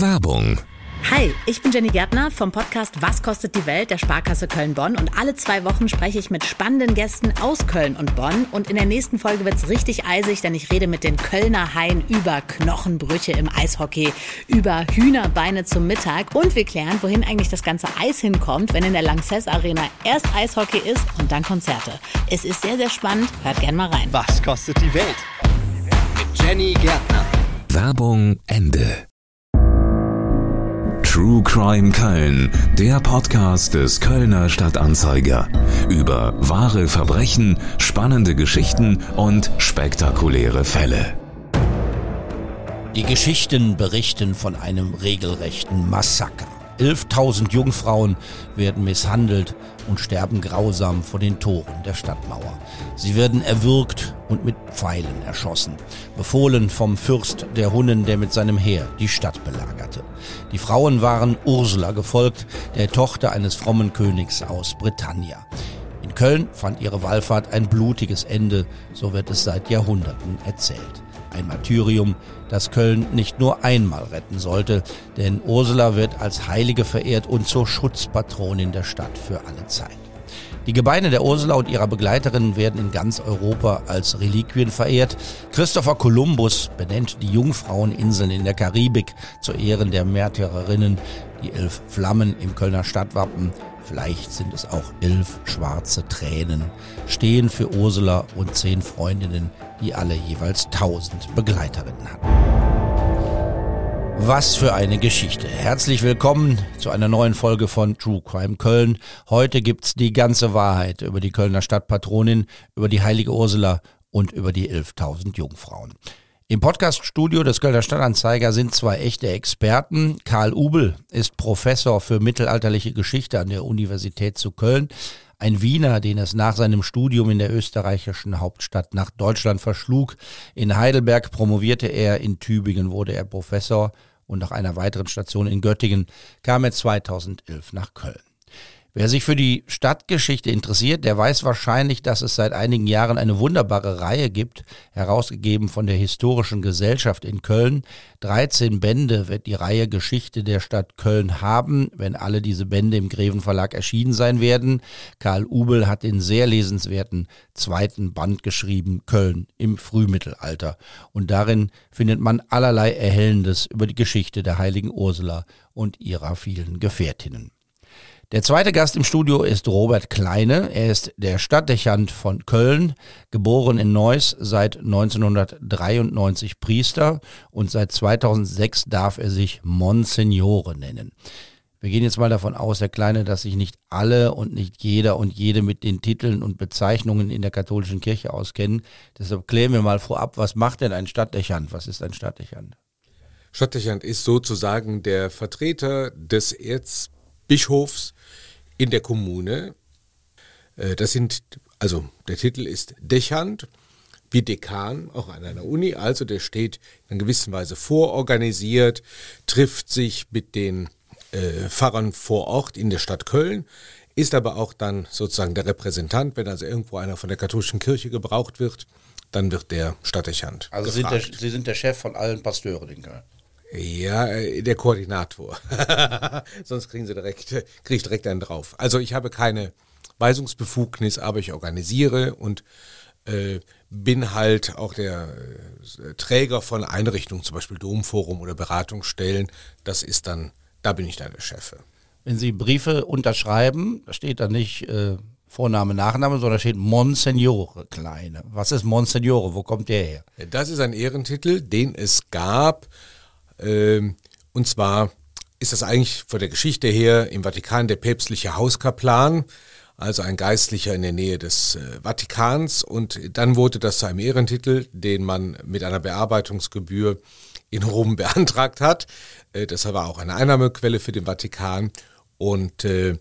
Werbung Hi, ich bin Jenny Gärtner vom Podcast Was kostet die Welt der Sparkasse Köln-Bonn und alle zwei Wochen spreche ich mit spannenden Gästen aus Köln und Bonn und in der nächsten Folge wird es richtig eisig, denn ich rede mit den Kölner Haien über Knochenbrüche im Eishockey, über Hühnerbeine zum Mittag und wir klären, wohin eigentlich das ganze Eis hinkommt, wenn in der Lanxess Arena erst Eishockey ist und dann Konzerte. Es ist sehr, sehr spannend, hört gern mal rein. Was kostet die Welt? Mit Jenny Gärtner. Werbung Ende. True Crime Köln, der Podcast des Kölner Stadtanzeiger. Über wahre Verbrechen, spannende Geschichten und spektakuläre Fälle. Die Geschichten berichten von einem regelrechten Massaker. 11.000 Jungfrauen werden misshandelt und sterben grausam vor den Toren der Stadtmauer. Sie werden erwürgt und mit Pfeilen erschossen, befohlen vom Fürst der Hunnen, der mit seinem Heer die Stadt belagerte. Die Frauen waren Ursula gefolgt, der Tochter eines frommen Königs aus Britannia. In Köln fand ihre Wallfahrt ein blutiges Ende, so wird es seit Jahrhunderten erzählt. Ein Martyrium, das Köln nicht nur einmal retten sollte, denn Ursula wird als Heilige verehrt und zur Schutzpatronin der Stadt für alle Zeit. Die Gebeine der Ursula und ihrer Begleiterinnen werden in ganz Europa als Reliquien verehrt. Christopher Columbus benennt die Jungfraueninseln in der Karibik zu Ehren der Märtyrerinnen. Die elf Flammen im Kölner Stadtwappen, vielleicht sind es auch elf schwarze Tränen, stehen für Ursula und zehn Freundinnen, die alle jeweils tausend Begleiterinnen hatten. Was für eine Geschichte. Herzlich willkommen zu einer neuen Folge von True Crime Köln. Heute gibt's die ganze Wahrheit über die Kölner Stadtpatronin, über die heilige Ursula und über die 11.000 Jungfrauen. Im Podcaststudio des Kölner Stadtanzeiger sind zwei echte Experten. Karl Ubel ist Professor für mittelalterliche Geschichte an der Universität zu Köln. Ein Wiener, den es nach seinem Studium in der österreichischen Hauptstadt nach Deutschland verschlug. In Heidelberg promovierte er, in Tübingen wurde er Professor und nach einer weiteren Station in Göttingen kam er 2011 nach Köln. Wer sich für die Stadtgeschichte interessiert, der weiß wahrscheinlich, dass es seit einigen Jahren eine wunderbare Reihe gibt, herausgegeben von der Historischen Gesellschaft in Köln. 13 Bände wird die Reihe Geschichte der Stadt Köln haben, wenn alle diese Bände im Greven Verlag erschienen sein werden. Karl Ubel hat den sehr lesenswerten zweiten Band geschrieben, Köln im Frühmittelalter. Und darin findet man allerlei Erhellendes über die Geschichte der heiligen Ursula und ihrer vielen Gefährtinnen. Der zweite Gast im Studio ist Robert Kleine. Er ist der Stadtdechant von Köln, geboren in Neuss, seit 1993 Priester und seit 2006 darf er sich Monsignore nennen. Wir gehen jetzt mal davon aus, Herr Kleine, dass sich nicht alle und nicht jeder und jede mit den Titeln und Bezeichnungen in der katholischen Kirche auskennen. Deshalb klären wir mal vorab, was macht denn ein Stadtdechant? Was ist ein Stadtdechant? Stadtdechant ist sozusagen der Vertreter des Erzbischofs in der Kommune. Äh, das sind, also der Titel ist Dechant, wie Dekan, auch an einer Uni. Also der steht in gewisser Weise vororganisiert, trifft sich mit den äh, Pfarrern vor Ort in der Stadt Köln, ist aber auch dann sozusagen der Repräsentant, wenn also irgendwo einer von der katholischen Kirche gebraucht wird, dann wird der Stadtdechant. Also sind der, Sie sind der Chef von allen Pasteuren in Köln. Ja, äh, der Koordinator. Sonst kriegen sie direkt, kriege ich direkt einen drauf. Also ich habe keine Weisungsbefugnis, aber ich organisiere und äh, bin halt auch der äh, Träger von Einrichtungen, zum Beispiel Domforum oder Beratungsstellen. Das ist dann, da bin ich dann der Chef. Wenn Sie Briefe unterschreiben, da steht da nicht äh, Vorname, Nachname, sondern da steht Monsignore Kleine. Was ist Monsignore? Wo kommt der her? Das ist ein Ehrentitel, den es gab und zwar ist das eigentlich von der Geschichte her im Vatikan der päpstliche Hauskaplan, also ein Geistlicher in der Nähe des äh, Vatikans. Und dann wurde das zu einem Ehrentitel, den man mit einer Bearbeitungsgebühr in Rom beantragt hat. Äh, das war auch eine Einnahmequelle für den Vatikan. Und äh,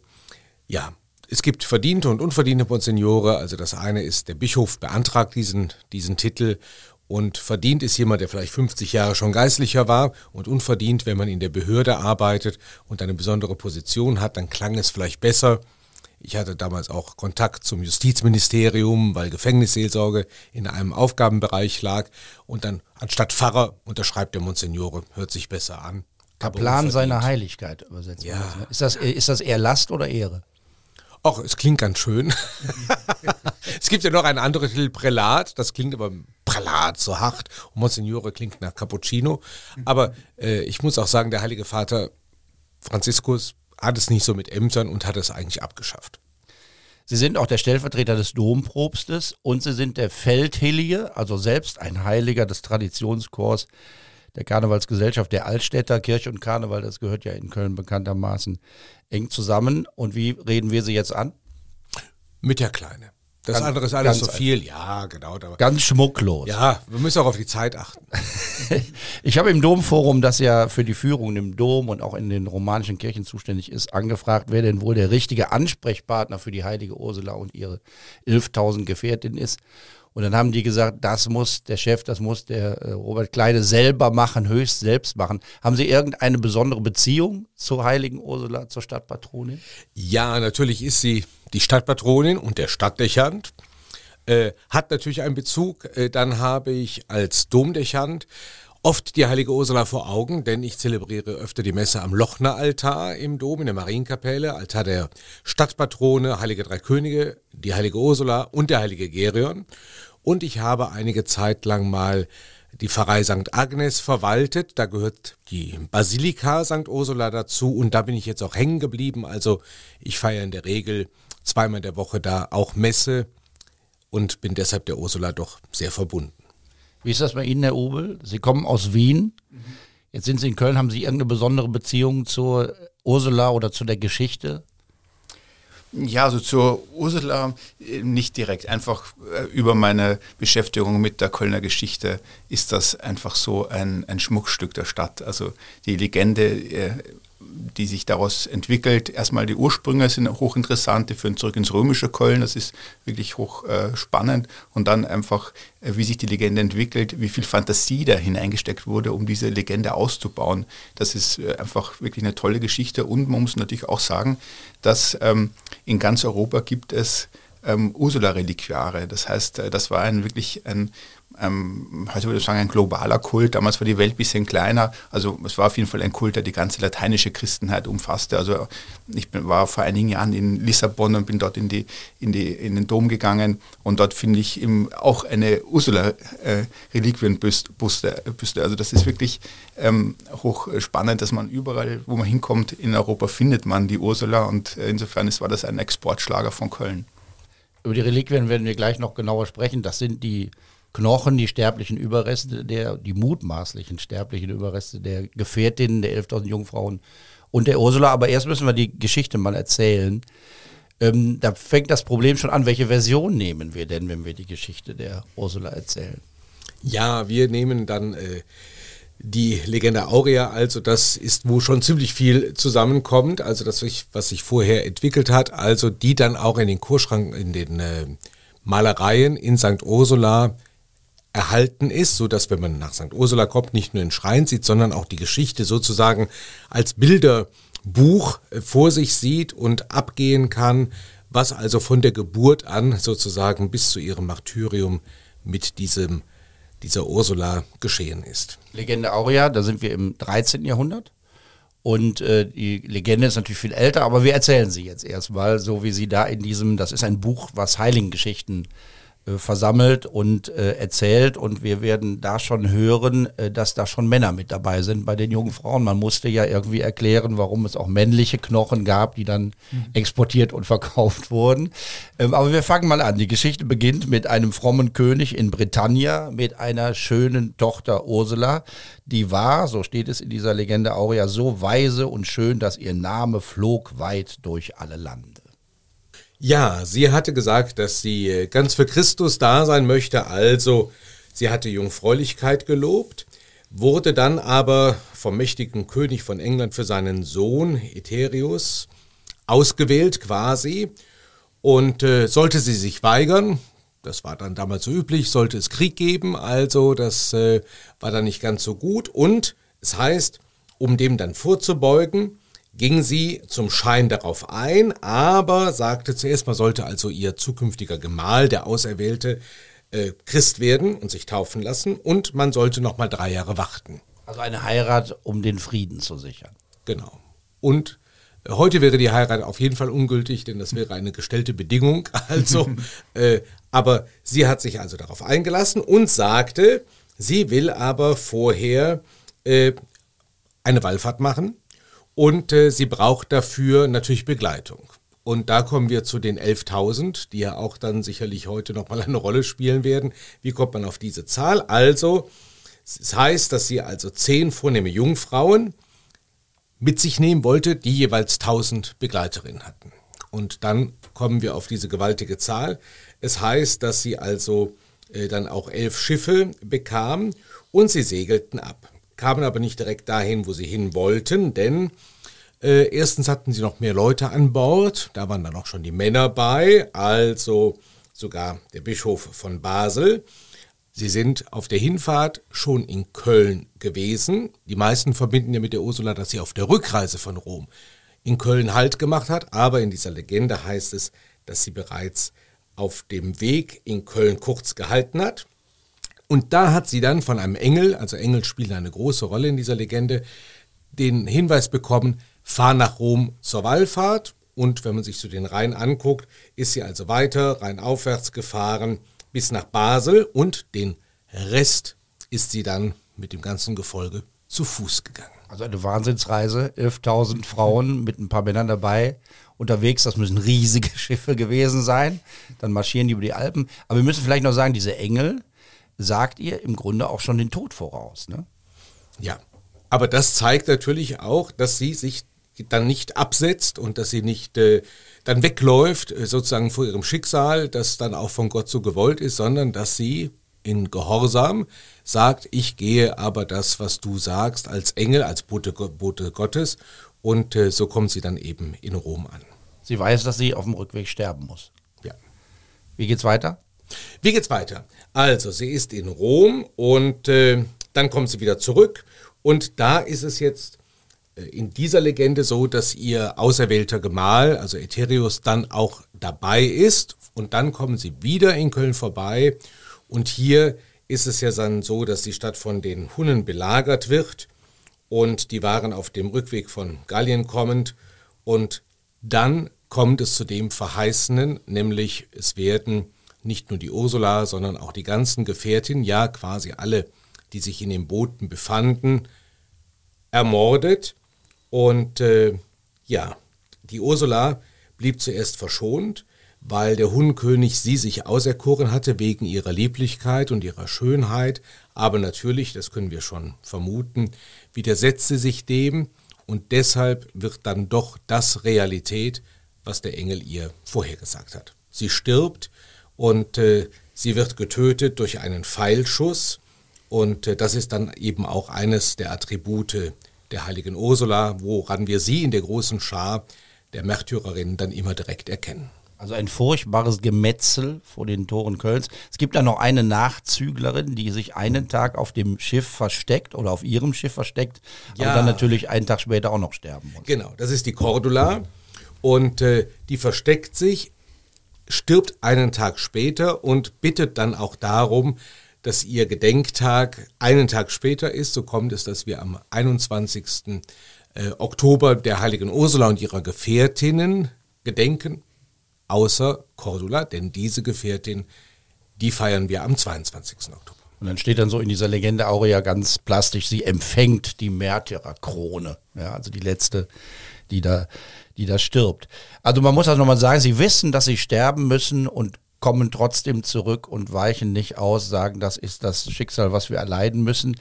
ja, es gibt verdiente und unverdiente Monsignore. Also das eine ist, der Bischof beantragt diesen, diesen Titel und verdient ist jemand, der vielleicht 50 Jahre schon geistlicher war und unverdient, wenn man in der Behörde arbeitet und eine besondere Position hat, dann klang es vielleicht besser. Ich hatte damals auch Kontakt zum Justizministerium, weil Gefängnisseelsorge in einem Aufgabenbereich lag. Und dann anstatt Pfarrer unterschreibt der Monsignore, hört sich besser an. Kaplan seiner Heiligkeit übersetzt. Ja. das, ne? Ist das, ist das eher Last oder Ehre? Ach, es klingt ganz schön. es gibt ja noch ein anderes Titel, Prälat. Das klingt aber Prälat so hart. Und Monsignore klingt nach Cappuccino. Aber äh, ich muss auch sagen, der Heilige Vater Franziskus hat es nicht so mit Ämtern und hat es eigentlich abgeschafft. Sie sind auch der Stellvertreter des Dompropstes und Sie sind der Feldheilige, also selbst ein Heiliger des Traditionschors der Karnevalsgesellschaft der Altstädter. Kirche und Karneval, das gehört ja in Köln bekanntermaßen eng zusammen. Und wie reden wir Sie jetzt an? Mit der Kleine. Das Ganz- andere ist alles so viel. Ja, genau. Ganz schmucklos. ja, wir müssen auch auf die Zeit achten. Ich habe im Domforum, das ja für die Führung im Dom und auch in den romanischen Kirchen zuständig ist, angefragt, wer denn wohl der richtige Ansprechpartner für die heilige Ursula und ihre 11.000 Gefährtin ist. Und dann haben die gesagt, das muss der Chef, das muss der äh, Robert Kleine selber machen, höchst selbst machen. Haben Sie irgendeine besondere Beziehung zur heiligen Ursula, zur Stadtpatronin? Ja, natürlich ist sie die Stadtpatronin und der Stadtdechant. Äh, hat natürlich einen Bezug. Äh, dann habe ich als Domdechant oft die heilige Ursula vor Augen, denn ich zelebriere öfter die Messe am Lochner Altar im Dom, in der Marienkapelle, Altar der Stadtpatrone, Heilige Drei Könige, die heilige Ursula und der heilige Gerion. Und ich habe einige Zeit lang mal die Pfarrei St. Agnes verwaltet. Da gehört die Basilika St. Ursula dazu und da bin ich jetzt auch hängen geblieben. Also ich feiere in der Regel zweimal in der Woche da auch Messe und bin deshalb der Ursula doch sehr verbunden. Wie ist das bei Ihnen, Herr Obel? Sie kommen aus Wien. Jetzt sind Sie in Köln. Haben Sie irgendeine besondere Beziehung zur Ursula oder zu der Geschichte? Ja, also zur Ursula äh, nicht direkt. Einfach äh, über meine Beschäftigung mit der Kölner Geschichte ist das einfach so ein, ein Schmuckstück der Stadt. Also die Legende, äh, die sich daraus entwickelt, erstmal die Ursprünge sind hochinteressant, die führen zurück ins römische Köln, das ist wirklich hoch äh. Und dann einfach, äh, wie sich die Legende entwickelt, wie viel Fantasie da hineingesteckt wurde, um diese Legende auszubauen. Das ist äh, einfach wirklich eine tolle Geschichte. Und man muss natürlich auch sagen, dass ähm, in ganz Europa gibt es ähm, Ursula-Reliquiare. Das heißt, äh, das war ein wirklich ein, ähm, heute würde ich sagen, ein globaler Kult. Damals war die Welt ein bisschen kleiner. Also es war auf jeden Fall ein Kult, der die ganze lateinische Christenheit umfasste. Also ich bin, war vor einigen Jahren in Lissabon und bin dort in, die, in, die, in den Dom gegangen und dort finde ich eben auch eine Ursula-Reliquienbüste. Büste. Also das ist wirklich ähm, hochspannend, dass man überall, wo man hinkommt in Europa, findet man die Ursula und äh, insofern ist, war das ein Exportschlager von Köln. Über die Reliquien werden wir gleich noch genauer sprechen. Das sind die Knochen, die sterblichen Überreste der, die mutmaßlichen sterblichen Überreste der Gefährtinnen, der 11.000 Jungfrauen und der Ursula. Aber erst müssen wir die Geschichte mal erzählen. Ähm, da fängt das Problem schon an. Welche Version nehmen wir denn, wenn wir die Geschichte der Ursula erzählen? Ja, wir nehmen dann äh, die Legende Aurea, also das ist, wo schon ziemlich viel zusammenkommt, also das, was sich vorher entwickelt hat, also die dann auch in den Kurschrank, in den äh, Malereien in St. Ursula erhalten ist, so dass wenn man nach St. Ursula kommt, nicht nur den Schrein sieht, sondern auch die Geschichte sozusagen als Bilderbuch äh, vor sich sieht und abgehen kann, was also von der Geburt an sozusagen bis zu ihrem Martyrium mit diesem dieser Ursula geschehen ist. Legende Aurea, da sind wir im 13. Jahrhundert. Und äh, die Legende ist natürlich viel älter, aber wir erzählen sie jetzt erstmal, so wie sie da in diesem, das ist ein Buch, was Heiligengeschichten äh, versammelt und äh, erzählt. Und wir werden da schon hören, äh, dass da schon Männer mit dabei sind bei den jungen Frauen. Man musste ja irgendwie erklären, warum es auch männliche Knochen gab, die dann exportiert und verkauft wurden. Ähm, aber wir fangen mal an. Die Geschichte beginnt mit einem frommen König in Britannia, mit einer schönen Tochter Ursula. Die war, so steht es in dieser Legende Aurea, so weise und schön, dass ihr Name flog weit durch alle Lande. Ja, sie hatte gesagt, dass sie ganz für Christus da sein möchte, also sie hatte Jungfräulichkeit gelobt, wurde dann aber vom mächtigen König von England für seinen Sohn Eterius ausgewählt quasi. Und äh, sollte sie sich weigern, das war dann damals so üblich, sollte es Krieg geben, also das äh, war dann nicht ganz so gut. Und es heißt, um dem dann vorzubeugen, ging sie zum Schein darauf ein, aber sagte zuerst, man sollte also ihr zukünftiger Gemahl, der Auserwählte, äh, Christ werden und sich taufen lassen und man sollte noch mal drei Jahre warten. Also eine Heirat, um den Frieden zu sichern. Genau. Und äh, heute wäre die Heirat auf jeden Fall ungültig, denn das wäre eine gestellte Bedingung. Also, äh, aber sie hat sich also darauf eingelassen und sagte, sie will aber vorher äh, eine Wallfahrt machen und äh, sie braucht dafür natürlich Begleitung. Und da kommen wir zu den 11.000, die ja auch dann sicherlich heute nochmal eine Rolle spielen werden. Wie kommt man auf diese Zahl? Also, es heißt, dass sie also zehn vornehme Jungfrauen mit sich nehmen wollte, die jeweils 1000 Begleiterinnen hatten. Und dann kommen wir auf diese gewaltige Zahl. Es heißt, dass sie also äh, dann auch elf Schiffe bekam und sie segelten ab. Kamen aber nicht direkt dahin, wo sie hin wollten, denn äh, erstens hatten sie noch mehr Leute an Bord, da waren dann auch schon die Männer bei, also sogar der Bischof von Basel. Sie sind auf der Hinfahrt schon in Köln gewesen. Die meisten verbinden ja mit der Ursula, dass sie auf der Rückreise von Rom in Köln Halt gemacht hat, aber in dieser Legende heißt es, dass sie bereits auf dem Weg in Köln kurz gehalten hat. Und da hat sie dann von einem Engel, also Engel spielen eine große Rolle in dieser Legende, den Hinweis bekommen, fahr nach Rom zur Wallfahrt. Und wenn man sich so den Rhein anguckt, ist sie also weiter rheinaufwärts gefahren bis nach Basel und den Rest ist sie dann mit dem ganzen Gefolge zu Fuß gegangen. Also eine Wahnsinnsreise, 11.000 Frauen mit ein paar Männern dabei unterwegs. Das müssen riesige Schiffe gewesen sein. Dann marschieren die über die Alpen. Aber wir müssen vielleicht noch sagen, diese Engel sagt ihr im Grunde auch schon den Tod voraus. Ne? Ja, aber das zeigt natürlich auch, dass sie sich dann nicht absetzt und dass sie nicht äh, dann wegläuft, äh, sozusagen vor ihrem Schicksal, das dann auch von Gott so gewollt ist, sondern dass sie in Gehorsam sagt, ich gehe aber das, was du sagst, als Engel, als Bote, Bote Gottes und äh, so kommt sie dann eben in Rom an. Sie weiß, dass sie auf dem Rückweg sterben muss. Ja. Wie geht's weiter? Wie geht's weiter? Also, sie ist in Rom und äh, dann kommt sie wieder zurück und da ist es jetzt äh, in dieser Legende so, dass ihr auserwählter Gemahl, also Ethereus, dann auch dabei ist. Und dann kommen sie wieder in Köln vorbei. Und hier ist es ja dann so, dass die Stadt von den Hunnen belagert wird. Und die waren auf dem Rückweg von Gallien kommend. Und dann kommt es zu dem Verheißenen, nämlich es werden nicht nur die Ursula, sondern auch die ganzen Gefährtinnen, ja quasi alle, die sich in den Booten befanden, ermordet. Und äh, ja, die Ursula blieb zuerst verschont, weil der Hundenkönig sie sich auserkoren hatte wegen ihrer Lieblichkeit und ihrer Schönheit. Aber natürlich, das können wir schon vermuten, widersetzte sich dem und deshalb wird dann doch das Realität, was der Engel ihr vorhergesagt hat. Sie stirbt und äh, sie wird getötet durch einen Pfeilschuss und äh, das ist dann eben auch eines der Attribute der heiligen Ursula, woran wir sie in der großen Schar der Märtyrerinnen dann immer direkt erkennen. Also ein furchtbares Gemetzel vor den Toren Kölns. Es gibt da noch eine Nachzüglerin, die sich einen Tag auf dem Schiff versteckt oder auf ihrem Schiff versteckt, ja. aber dann natürlich einen Tag später auch noch sterben muss. Genau, das ist die Cordula und äh, die versteckt sich, stirbt einen Tag später und bittet dann auch darum, dass ihr Gedenktag einen Tag später ist. So kommt es, dass wir am 21. Äh, Oktober der heiligen Ursula und ihrer Gefährtinnen gedenken, außer Cordula, denn diese Gefährtin, die feiern wir am 22. Oktober. Und dann steht dann so in dieser Legende Aurea ganz plastisch, sie empfängt die Märtyrerkrone. Ja, also die letzte, die da, die da stirbt. Also man muss also nochmal sagen, sie wissen, dass sie sterben müssen und kommen trotzdem zurück und weichen nicht aus, sagen, das ist das Schicksal, was wir erleiden müssen.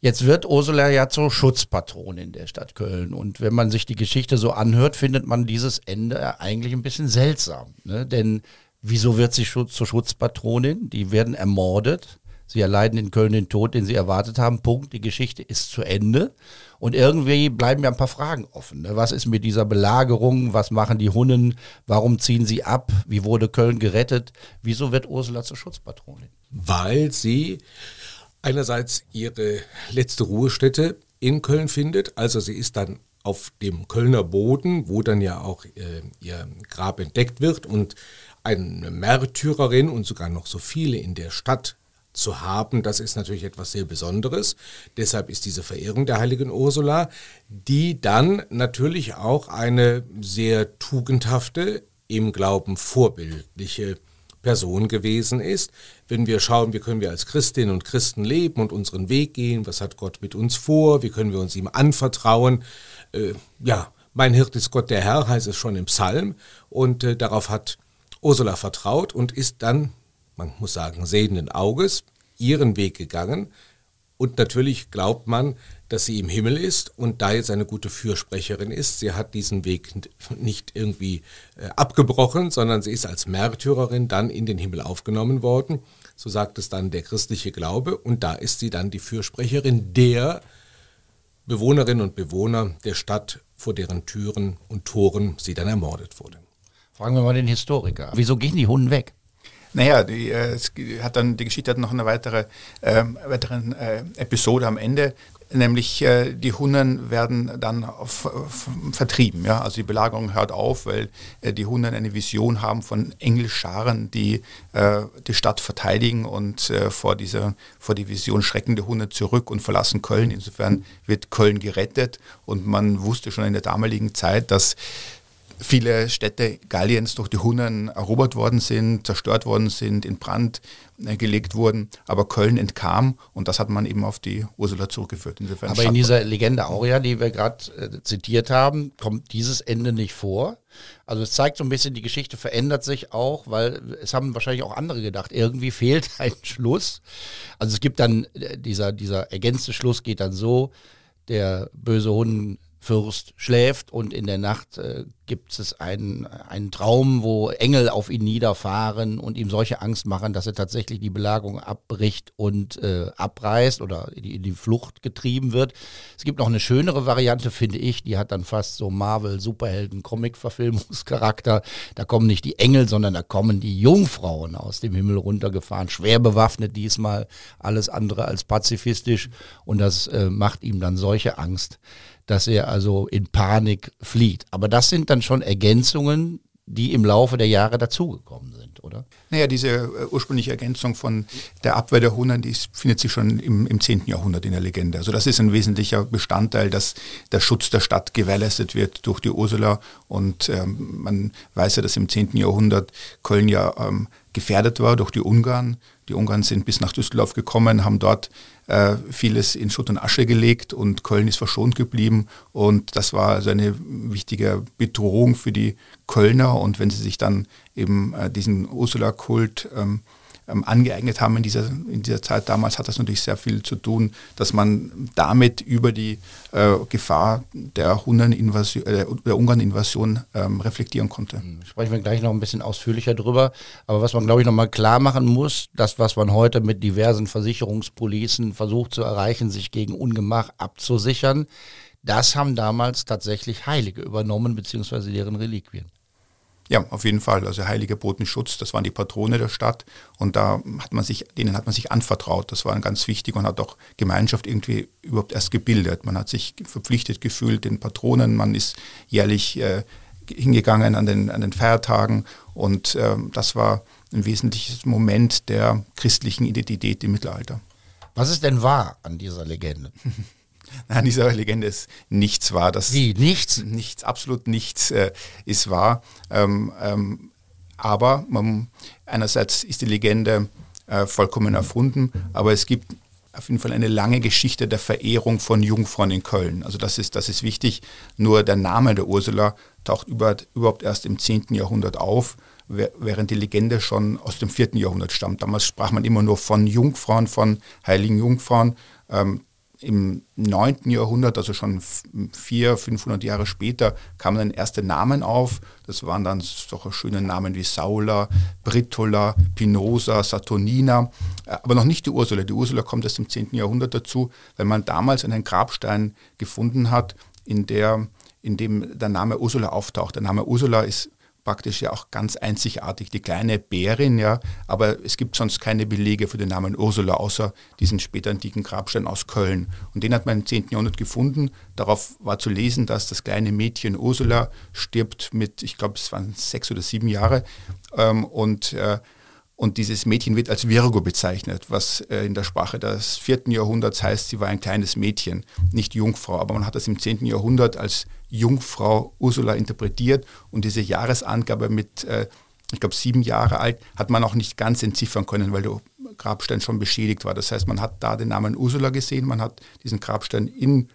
Jetzt wird Ursula ja zur Schutzpatronin der Stadt Köln. Und wenn man sich die Geschichte so anhört, findet man dieses Ende eigentlich ein bisschen seltsam. Ne? Denn wieso wird sie zur Schutzpatronin? Die werden ermordet. Sie erleiden in Köln den Tod, den sie erwartet haben. Punkt. Die Geschichte ist zu Ende. Und irgendwie bleiben ja ein paar Fragen offen. Ne? Was ist mit dieser Belagerung? Was machen die Hunnen? Warum ziehen sie ab? Wie wurde Köln gerettet? Wieso wird Ursula zur Schutzpatronin? Weil sie einerseits ihre letzte Ruhestätte in Köln findet. Also sie ist dann auf dem Kölner Boden, wo dann ja auch äh, ihr Grab entdeckt wird und eine Märtyrerin und sogar noch so viele in der Stadt zu haben, das ist natürlich etwas sehr Besonderes. Deshalb ist diese Verehrung der heiligen Ursula, die dann natürlich auch eine sehr tugendhafte, im Glauben vorbildliche Person gewesen ist. Wenn wir schauen, wie können wir als Christinnen und Christen leben und unseren Weg gehen, was hat Gott mit uns vor, wie können wir uns ihm anvertrauen. Äh, ja, mein Hirt ist Gott der Herr, heißt es schon im Psalm. Und äh, darauf hat Ursula vertraut und ist dann, man muss sagen, sehenden Auges, ihren Weg gegangen. Und natürlich glaubt man, dass sie im Himmel ist und da jetzt eine gute Fürsprecherin ist. Sie hat diesen Weg nicht irgendwie äh, abgebrochen, sondern sie ist als Märtyrerin dann in den Himmel aufgenommen worden. So sagt es dann der christliche Glaube. Und da ist sie dann die Fürsprecherin der Bewohnerinnen und Bewohner der Stadt, vor deren Türen und Toren sie dann ermordet wurde. Fragen wir mal den Historiker. Wieso gehen die Hunden weg? Naja, die, äh, es hat dann, die Geschichte hat noch eine weitere äh, weiteren, äh, Episode am Ende nämlich äh, die Hunnen werden dann auf, auf, vertrieben. Ja? Also die Belagerung hört auf, weil äh, die Hunnen eine Vision haben von Engelscharen, die äh, die Stadt verteidigen und äh, vor, dieser, vor die Vision schrecken die Hunnen zurück und verlassen Köln. Insofern wird Köln gerettet und man wusste schon in der damaligen Zeit, dass viele Städte Galliens durch die Hunnen erobert worden sind, zerstört worden sind, in Brand äh, gelegt wurden, aber Köln entkam und das hat man eben auf die Ursula zurückgeführt. Insofern aber in dieser Legende Aurea, die wir gerade äh, zitiert haben, kommt dieses Ende nicht vor. Also es zeigt so ein bisschen, die Geschichte verändert sich auch, weil es haben wahrscheinlich auch andere gedacht, irgendwie fehlt ein Schluss. Also es gibt dann, äh, dieser, dieser ergänzte Schluss geht dann so, der böse Hund Fürst schläft und in der Nacht äh, gibt es einen, einen Traum, wo Engel auf ihn niederfahren und ihm solche Angst machen, dass er tatsächlich die Belagerung abbricht und äh, abreißt oder in die, in die Flucht getrieben wird. Es gibt noch eine schönere Variante, finde ich, die hat dann fast so Marvel-Superhelden-Comic-Verfilmungscharakter. Da kommen nicht die Engel, sondern da kommen die Jungfrauen aus dem Himmel runtergefahren, schwer bewaffnet diesmal, alles andere als pazifistisch und das äh, macht ihm dann solche Angst dass er also in Panik flieht. Aber das sind dann schon Ergänzungen, die im Laufe der Jahre dazugekommen sind, oder? Naja, diese äh, ursprüngliche Ergänzung von der Abwehr der Hunnen, die findet sich schon im, im 10. Jahrhundert in der Legende. Also das ist ein wesentlicher Bestandteil, dass der Schutz der Stadt gewährleistet wird durch die Ursula. Und ähm, man weiß ja, dass im 10. Jahrhundert Köln ja ähm, gefährdet war durch die Ungarn. Die Ungarn sind bis nach Düsseldorf gekommen, haben dort äh, vieles in Schutt und Asche gelegt und Köln ist verschont geblieben. Und das war also eine wichtige Bedrohung für die Kölner. Und wenn sie sich dann eben äh, diesen Ursula-Kult ähm, ähm, angeeignet haben in dieser, in dieser Zeit damals, hat das natürlich sehr viel zu tun, dass man damit über die äh, Gefahr der, äh, der Ungarn-Invasion ähm, reflektieren konnte. Hm, sprechen wir gleich noch ein bisschen ausführlicher drüber. Aber was man, glaube ich, nochmal klar machen muss, das, was man heute mit diversen Versicherungspolicen versucht zu erreichen, sich gegen Ungemach abzusichern, das haben damals tatsächlich Heilige übernommen, beziehungsweise deren Reliquien. Ja, auf jeden Fall. Also Heiliger Botenschutz, das waren die Patrone der Stadt und da hat man sich, denen hat man sich anvertraut. Das war ganz wichtig und hat auch Gemeinschaft irgendwie überhaupt erst gebildet. Man hat sich verpflichtet gefühlt den Patronen, man ist jährlich äh, hingegangen an den, an den Feiertagen und äh, das war ein wesentliches Moment der christlichen Identität im Mittelalter. Was ist denn wahr an dieser Legende? An dieser Legende ist nichts wahr. Das Wie, nichts? Nichts, absolut nichts äh, ist wahr. Ähm, ähm, aber man, einerseits ist die Legende äh, vollkommen erfunden, aber es gibt auf jeden Fall eine lange Geschichte der Verehrung von Jungfrauen in Köln. Also das ist, das ist wichtig. Nur der Name der Ursula taucht über, überhaupt erst im 10. Jahrhundert auf, während die Legende schon aus dem 4. Jahrhundert stammt. Damals sprach man immer nur von Jungfrauen, von heiligen Jungfrauen. Ähm, im 9. Jahrhundert, also schon 400, 500 Jahre später, kamen dann erste Namen auf. Das waren dann solche schöne Namen wie Saula, Britola, Pinosa, Saturnina, äh, aber noch nicht die Ursula. Die Ursula kommt erst im 10. Jahrhundert dazu, weil man damals einen Grabstein gefunden hat, in, der, in dem der Name Ursula auftaucht. Der Name Ursula ist praktisch ja auch ganz einzigartig, die kleine Bärin, ja, aber es gibt sonst keine Belege für den Namen Ursula, außer diesen später antiken Grabstein aus Köln. Und den hat man im 10. Jahrhundert gefunden. Darauf war zu lesen, dass das kleine Mädchen Ursula stirbt mit, ich glaube, es waren sechs oder sieben Jahre. Ähm, und äh, Und dieses Mädchen wird als Virgo bezeichnet, was äh, in der Sprache des vierten Jahrhunderts heißt, sie war ein kleines Mädchen, nicht Jungfrau. Aber man hat das im zehnten Jahrhundert als Jungfrau Ursula interpretiert und diese Jahresangabe mit, äh, ich glaube, sieben Jahre alt, hat man auch nicht ganz entziffern können, weil der Grabstein schon beschädigt war. Das heißt, man hat da den Namen Ursula gesehen, man hat diesen Grabstein in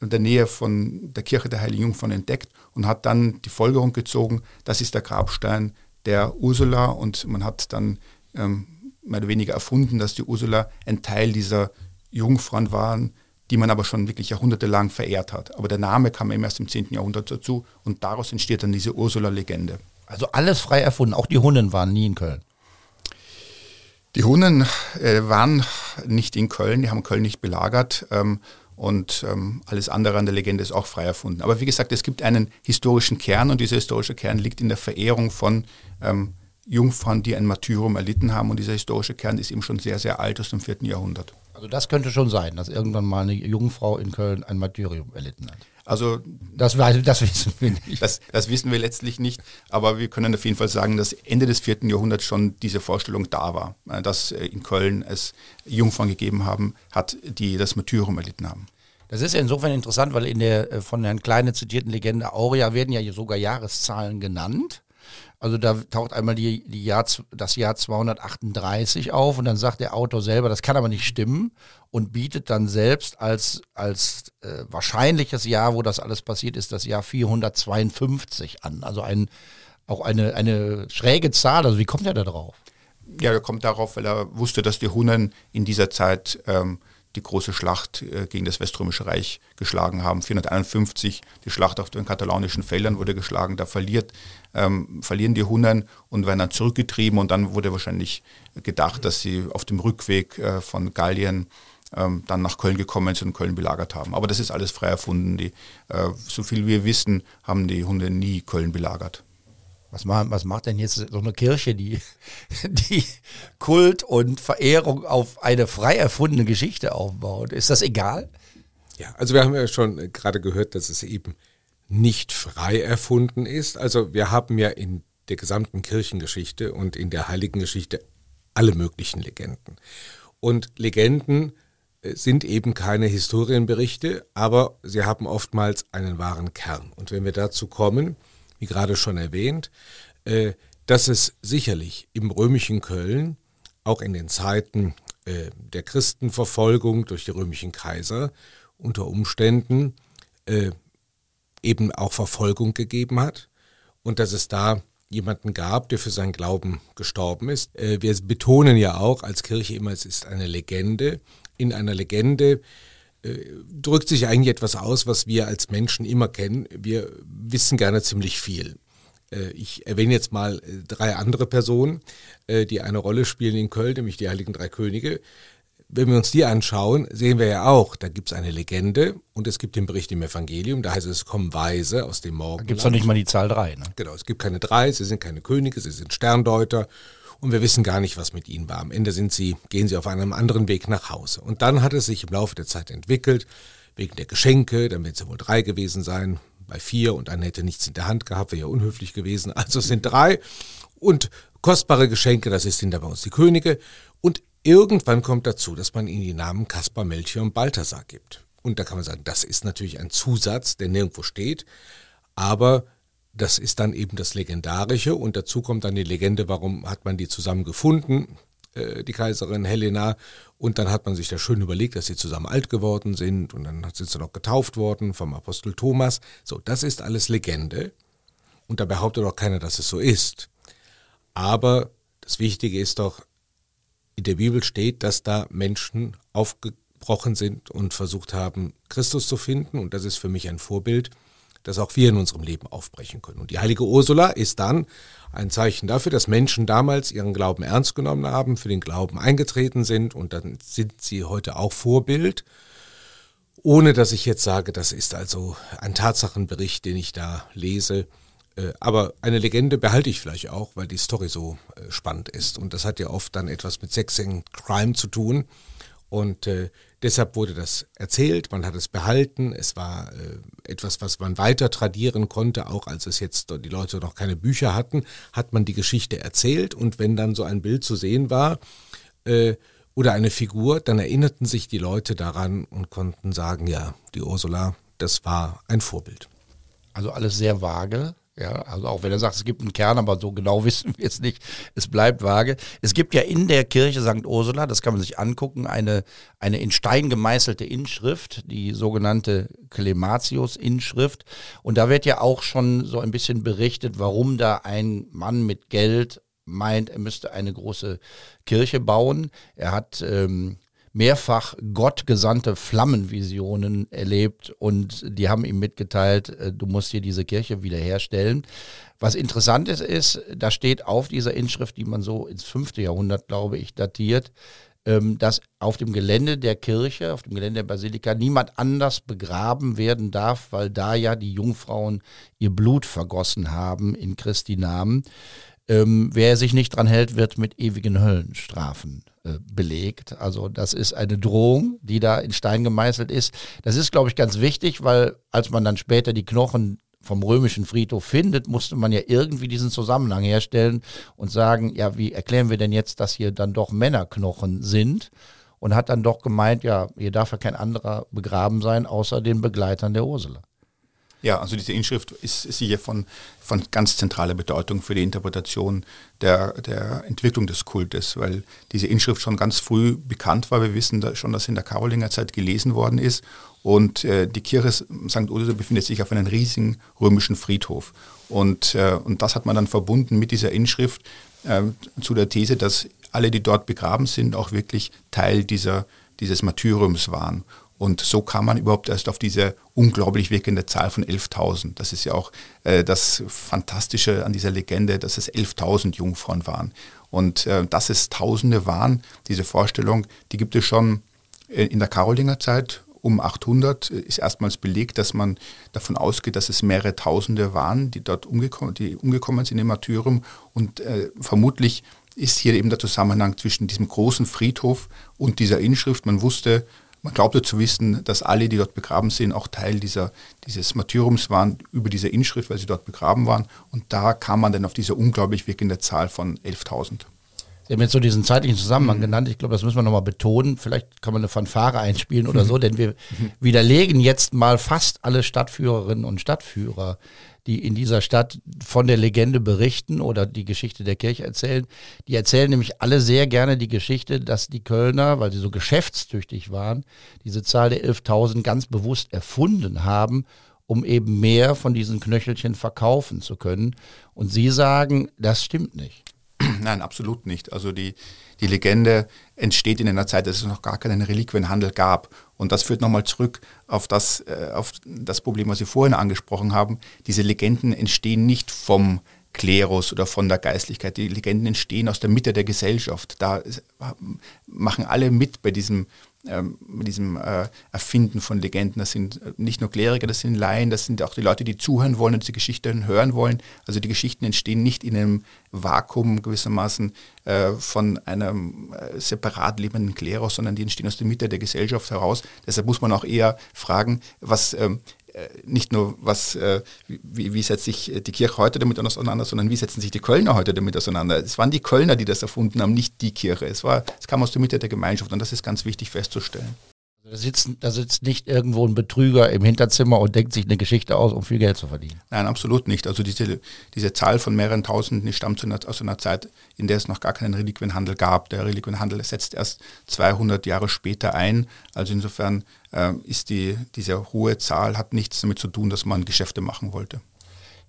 der Nähe von der Kirche der Heiligen Jungfrau entdeckt und hat dann die Folgerung gezogen, das ist der Grabstein der Ursula und man hat dann ähm, mehr oder weniger erfunden, dass die Ursula ein Teil dieser Jungfrauen waren, die man aber schon wirklich jahrhundertelang verehrt hat. Aber der Name kam eben erst im 10. Jahrhundert dazu und daraus entsteht dann diese Ursula-Legende. Also alles frei erfunden, auch die Hunnen waren nie in Köln. Die Hunnen äh, waren nicht in Köln, die haben Köln nicht belagert. Ähm, und ähm, alles andere an der Legende ist auch frei erfunden. Aber wie gesagt, es gibt einen historischen Kern und dieser historische Kern liegt in der Verehrung von ähm, Jungfrauen, die ein Martyrium erlitten haben. Und dieser historische Kern ist eben schon sehr, sehr alt aus dem 4. Jahrhundert. Also das könnte schon sein, dass irgendwann mal eine Jungfrau in Köln ein Martyrium erlitten hat. Also das, das wissen wir nicht. Das, das, wissen wir letztlich nicht, aber wir können auf jeden Fall sagen, dass Ende des 4. Jahrhunderts schon diese Vorstellung da war, äh, dass äh, in Köln es Jungfrauen gegeben haben, hat, die das Martyrium erlitten haben. Das ist ja insofern interessant, weil in der äh, von Herrn Kleine zitierten Legende Aurea werden ja sogar Jahreszahlen genannt. Also da taucht einmal die, die Jahr, das Jahr 238 auf und dann sagt der Autor selber, das kann aber nicht stimmen und bietet dann selbst als, als äh, wahrscheinliches Jahr, wo das alles passiert ist, das Jahr 452 an. Also ein, auch eine, eine schräge Zahl. Also wie kommt er da drauf? Ja, er kommt darauf, weil er wusste, dass die Hunnen in dieser Zeit ähm, die große Schlacht äh, gegen das Weströmische Reich geschlagen haben. 451, die Schlacht auf den katalanischen Feldern wurde geschlagen, da verliert, ähm, verlieren die Hunnen und werden dann zurückgetrieben und dann wurde wahrscheinlich gedacht, dass sie auf dem Rückweg äh, von Gallien ähm, dann nach Köln gekommen sind und Köln belagert haben. Aber das ist alles frei erfunden. Die, äh, so viel wir wissen, haben die Hunde nie Köln belagert. Was, macht, was macht denn jetzt so eine Kirche, die, die Kult und Verehrung auf eine frei erfundene Geschichte aufbaut? Ist das egal? Ja, also wir haben ja schon gerade gehört, dass es eben nicht frei erfunden ist. Also wir haben ja in der gesamten Kirchengeschichte und in der heiligen Geschichte alle möglichen Legenden. Und Legenden äh, sind eben keine Historienberichte, aber sie haben oftmals einen wahren Kern. Und wenn wir dazu kommen, wie gerade schon erwähnt, äh, dass es sicherlich im römischen Köln, auch in den Zeiten äh, der Christenverfolgung durch die römischen Kaiser, unter Umständen äh, eben auch Verfolgung gegeben hat und dass es da jemanden gab, der für seinen Glauben gestorben ist. wir betonen ja auch als Kirche immer, es ist eine Legende. In einer Legende drückt sich eigentlich etwas aus, was wir als Menschen immer kennen. Wir wissen gerne ziemlich viel. Äh, ich erwähne jetzt mal äh, drei andere Personen, die eine Rolle spielen in Köln, nämlich die Heiligen Drei Könige. Wenn wir uns die anschauen, sehen wir ja auch, da gibt es eine Legende und es gibt den Bericht im Evangelium, da heißt es, es kommen Weise aus dem Morgen. Da gibt es doch nicht mal die Zahl drei. Ne? Genau, es gibt keine drei, sie sind keine Könige, sie sind Sterndeuter und wir wissen gar nicht, was mit ihnen war. Am Ende sind sie, gehen sie auf einem anderen Weg nach Hause. Und dann hat es sich im Laufe der Zeit entwickelt, wegen der Geschenke, dann wird es wohl drei gewesen sein, bei vier und einer hätte nichts in der Hand gehabt, wäre ja unhöflich gewesen. Also es sind drei und kostbare Geschenke, das sind da bei uns die Könige. Und irgendwann kommt dazu, dass man ihnen die Namen Kaspar, Melchior und Balthasar gibt. Und da kann man sagen, das ist natürlich ein Zusatz, der nirgendwo steht, aber das ist dann eben das Legendarische und dazu kommt dann die Legende, warum hat man die zusammen gefunden, äh, die Kaiserin Helena. Und dann hat man sich da schön überlegt, dass sie zusammen alt geworden sind und dann sind sie noch getauft worden vom Apostel Thomas. So, das ist alles Legende. Und da behauptet auch keiner, dass es so ist. Aber das Wichtige ist doch, in der Bibel steht, dass da Menschen aufgebrochen sind und versucht haben, Christus zu finden. Und das ist für mich ein Vorbild dass auch wir in unserem Leben aufbrechen können. Und die heilige Ursula ist dann ein Zeichen dafür, dass Menschen damals ihren Glauben ernst genommen haben, für den Glauben eingetreten sind und dann sind sie heute auch Vorbild. Ohne dass ich jetzt sage, das ist also ein Tatsachenbericht, den ich da lese. Äh, aber eine Legende behalte ich vielleicht auch, weil die Story so äh, spannend ist. Und das hat ja oft dann etwas mit Sex and Crime zu tun. Und äh, deshalb wurde das erzählt, man hat es behalten, es war äh, etwas, was man weiter tradieren konnte, auch als es jetzt die Leute noch keine Bücher hatten, hat man die Geschichte erzählt und wenn dann so ein Bild zu sehen war äh, oder eine Figur, dann erinnerten sich die Leute daran und konnten sagen, ja, die Ursula, das war ein Vorbild. Also alles sehr vage. Ja, also auch wenn er sagt, es gibt einen Kern, aber so genau wissen wir es nicht. Es bleibt vage. Es gibt ja in der Kirche St. Ursula, das kann man sich angucken, eine, eine in Stein gemeißelte Inschrift, die sogenannte Clematius-Inschrift. Und da wird ja auch schon so ein bisschen berichtet, warum da ein Mann mit Geld meint, er müsste eine große Kirche bauen. Er hat ähm, mehrfach gottgesandte Flammenvisionen erlebt und die haben ihm mitgeteilt, äh, du musst hier diese Kirche wiederherstellen. Was interessant ist, ist, da steht auf dieser Inschrift, die man so ins fünfte Jahrhundert, glaube ich, datiert, ähm, dass auf dem Gelände der Kirche, auf dem Gelände der Basilika, niemand anders begraben werden darf, weil da ja die Jungfrauen ihr Blut vergossen haben in Christi Namen. Ähm, wer sich nicht dran hält, wird mit ewigen Höllenstrafen äh, belegt. Also das ist eine Drohung, die da in Stein gemeißelt ist. Das ist, glaube ich, ganz wichtig, weil als man dann später die Knochen vom römischen Friedhof findet, musste man ja irgendwie diesen Zusammenhang herstellen und sagen, ja, wie erklären wir denn jetzt, dass hier dann doch Männerknochen sind? Und hat dann doch gemeint, ja, hier darf ja kein anderer begraben sein, außer den Begleitern der Ursula. Ja, also diese Inschrift ist, sicher von, von ganz zentraler Bedeutung für die Interpretation der, der Entwicklung des Kultes, weil diese Inschrift schon ganz früh bekannt war. Wir wissen da schon, dass in der Karolingerzeit gelesen worden ist und äh, die Kirche St. Ursula befindet sich auf einem riesigen römischen Friedhof. Und, äh, und das hat man dann verbunden mit dieser Inschrift äh, zu der These, dass alle, die dort begraben sind, auch wirklich Teil dieser, dieses Martyriums waren. Und so kam man überhaupt erst auf diese unglaublich wirkende Zahl von 11.000. Das ist ja auch äh, das Fantastische an dieser Legende, dass es 11.000 Jungfrauen waren. Und äh, dass es Tausende waren, diese Vorstellung, die gibt es schon äh, in der Karolinger Zeit. Um 800 äh, ist erstmals belegt, dass man davon ausgeht, dass es mehrere Tausende waren, die dort umgekommen, die umgekommen sind im Martyrium. Und äh, vermutlich ist hier eben der Zusammenhang zwischen diesem großen Friedhof und dieser Inschrift. Man wusste, man glaubte zu wissen, dass alle, die dort begraben sind, auch Teil dieser, dieses Martyriums waren über diese Inschrift, weil sie dort begraben waren. Und da kam man dann auf diese unglaublich wirkende Zahl von 11.000. Sie haben jetzt so diesen zeitlichen Zusammenhang mhm. genannt. Ich glaube, das müssen wir nochmal betonen. Vielleicht kann man eine Fanfare einspielen oder so, denn wir mhm. widerlegen jetzt mal fast alle Stadtführerinnen und Stadtführer die in dieser Stadt von der Legende berichten oder die Geschichte der Kirche erzählen. Die erzählen nämlich alle sehr gerne die Geschichte, dass die Kölner, weil sie so geschäftstüchtig waren, diese Zahl der 11.000 ganz bewusst erfunden haben, um eben mehr von diesen Knöchelchen verkaufen zu können. Und sie sagen, das stimmt nicht. Nein, absolut nicht. Also die, die Legende entsteht in einer Zeit, dass es noch gar keinen Reliquienhandel gab. Und das führt nochmal zurück auf das, äh, auf das Problem, was Sie vorhin angesprochen haben. Diese Legenden entstehen nicht vom Klerus oder von der Geistlichkeit. Die Legenden entstehen aus der Mitte der Gesellschaft. Da machen alle mit bei diesem ähm, mit diesem äh, Erfinden von Legenden. Das sind äh, nicht nur Kleriker, das sind Laien, das sind auch die Leute, die zuhören wollen und diese Geschichten hören wollen. Also die Geschichten entstehen nicht in einem Vakuum gewissermaßen äh, von einem äh, separat lebenden Klerus, sondern die entstehen aus der Mitte der Gesellschaft heraus. Deshalb muss man auch eher fragen, was ähm, äh, nicht nur, was, äh, wie, wie, setzt sich die Kirche heute damit auseinander, sondern wie setzen sich die Kölner heute damit auseinander. Es waren die Kölner, die das erfunden haben, nicht die Kirche. Es, war, es kam aus der Mitte der Gemeinschaft und das ist ganz wichtig festzustellen. Da sitzt, da sitzt nicht irgendwo ein Betrüger im Hinterzimmer und denkt sich eine Geschichte aus, um viel Geld zu verdienen. Nein, absolut nicht. Also diese, diese Zahl von mehreren Tausenden die stammt aus einer Zeit, in der es noch gar keinen Reliquienhandel gab. Der Reliquienhandel setzt erst 200 Jahre später ein. Also insofern äh, ist die, diese hohe Zahl hat nichts damit zu tun, dass man Geschäfte machen wollte.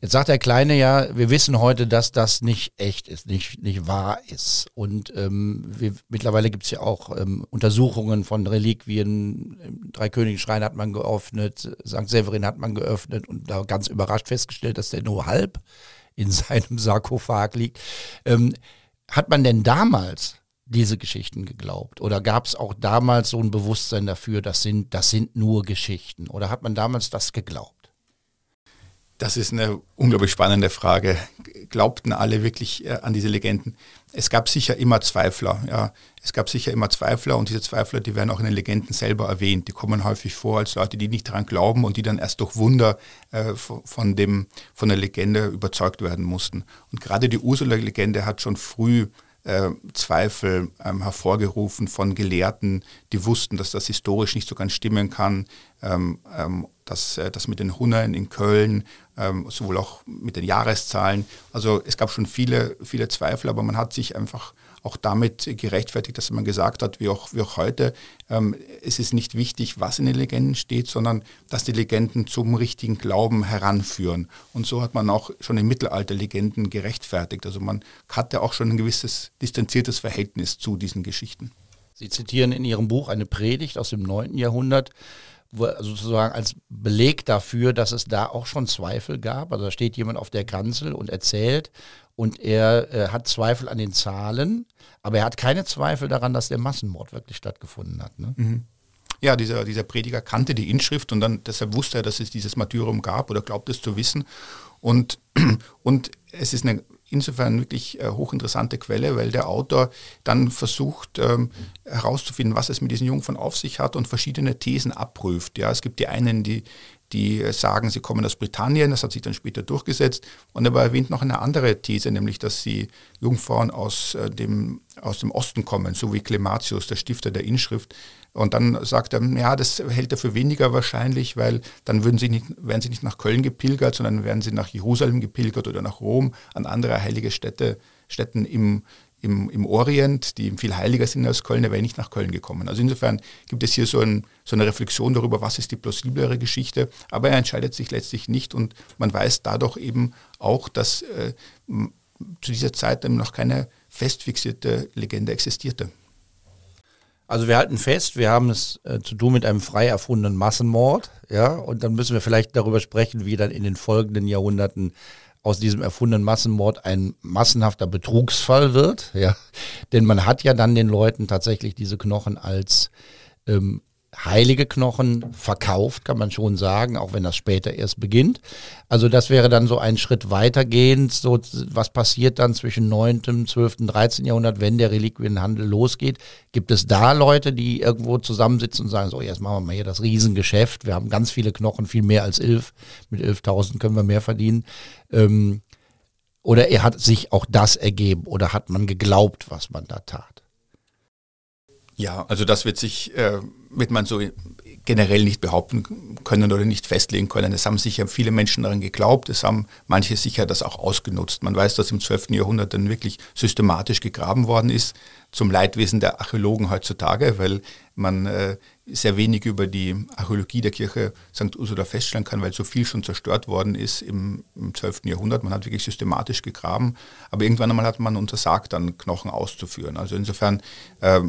Jetzt sagt der Kleine ja, wir wissen heute, dass das nicht echt ist, nicht, nicht wahr ist. Und ähm, wir, mittlerweile gibt es ja auch ähm, Untersuchungen von Reliquien. Dreikönigenschrein hat man geöffnet, St. Severin hat man geöffnet und da ganz überrascht festgestellt, dass der nur halb in seinem Sarkophag liegt. Ähm, hat man denn damals diese Geschichten geglaubt? Oder gab es auch damals so ein Bewusstsein dafür, das sind, das sind nur Geschichten? Oder hat man damals das geglaubt? Das ist eine unglaublich spannende Frage. glaubten alle wirklich äh, an diese Legenden. Es gab sicher immer Zweifler, ja. Es gab sicher immer Zweifler und diese Zweifler, die werden auch in den Legenden selber erwähnt. Die kommen häufig vor als Leute, die nicht daran glauben und die dann erst durch Wunder äh, von, dem, von der Legende überzeugt werden mussten. Und gerade die Ursula-Legende hat schon früh äh, Zweifel ähm, hervorgerufen von Gelehrten, die wussten, dass das historisch nicht so ganz stimmen kann, ähm, ähm, dass äh, das mit den Hunnern in Köln, ähm, sowohl auch mit den Jahreszahlen, also es gab schon viele, viele Zweifel, aber man hat sich einfach auch damit gerechtfertigt, dass man gesagt hat, wie auch, wie auch heute, ähm, es ist nicht wichtig, was in den Legenden steht, sondern dass die Legenden zum richtigen Glauben heranführen. Und so hat man auch schon im Mittelalter Legenden gerechtfertigt. Also man hatte auch schon ein gewisses distanziertes Verhältnis zu diesen Geschichten. Sie zitieren in Ihrem Buch eine Predigt aus dem 9. Jahrhundert, sozusagen als Beleg dafür, dass es da auch schon Zweifel gab. Also da steht jemand auf der Kanzel und erzählt und er äh, hat Zweifel an den Zahlen, aber er hat keine Zweifel daran, dass der Massenmord wirklich stattgefunden hat. Ne? Mhm. Ja, dieser, dieser Prediger kannte die Inschrift und dann deshalb wusste er, dass es dieses Martyrium gab oder glaubt es zu wissen. Und, und es ist eine insofern wirklich äh, hochinteressante Quelle, weil der Autor dann versucht ähm, herauszufinden, was es mit diesen Jungfern auf sich hat und verschiedene Thesen abprüft. Ja, es gibt die einen, die die sagen, sie kommen aus Britannien, das hat sich dann später durchgesetzt. Und er erwähnt noch eine andere These, nämlich, dass die Jungfrauen aus, äh, dem, aus dem Osten kommen, so wie Clematius, der Stifter der Inschrift. Und dann sagt er, ja, das hält er für weniger wahrscheinlich, weil dann würden sie nicht, wären sie nicht nach Köln gepilgert, sondern wären sie nach Jerusalem gepilgert oder nach Rom, an andere heilige Städte, Städten im, im, im Orient, die viel heiliger sind als Köln, der wäre nicht nach Köln gekommen. Also insofern gibt es hier so, ein, so, eine Reflexion darüber, was ist die plausiblere Geschichte, aber er entscheidet sich letztlich nicht und man weiß dadurch eben auch, dass äh, zu dieser Zeit eben noch keine fest fixierte Legende existierte. Also wir halten fest, wir haben es äh, zu tun mit einem frei erfundenen Massenmord, ja, und dann müssen wir vielleicht darüber sprechen, wie dann in den folgenden Jahrhunderten aus diesem erfundenen Massenmord ein massenhafter Betrugsfall wird. Ja. Denn man hat ja dann den Leuten tatsächlich diese Knochen als ähm, heilige Knochen verkauft, kann man schon sagen, auch wenn das später erst beginnt. Also das wäre dann so ein Schritt weitergehend. So, was passiert dann zwischen 9., 12., 13. Jahrhundert, wenn der Reliquienhandel losgeht? Gibt es da Leute, die irgendwo zusammensitzen und sagen, so jetzt machen wir mal hier das Riesengeschäft. Wir haben ganz viele Knochen, viel mehr als 11. Mit 11.000 können wir mehr verdienen. Ähm, oder er hat sich auch das ergeben oder hat man geglaubt, was man da tat? Ja, also das wird sich, äh, wird man so generell nicht behaupten können oder nicht festlegen können. Es haben sicher viele Menschen daran geglaubt, es haben manche sicher das auch ausgenutzt. Man weiß, dass im 12. Jahrhundert dann wirklich systematisch gegraben worden ist, zum Leidwesen der Archäologen heutzutage, weil man äh, sehr wenig über die Archäologie der Kirche St. Ursula feststellen kann, weil so viel schon zerstört worden ist im, im 12. Jahrhundert. Man hat wirklich systematisch gegraben, aber irgendwann einmal hat man untersagt, dann Knochen auszuführen. Also insofern äh,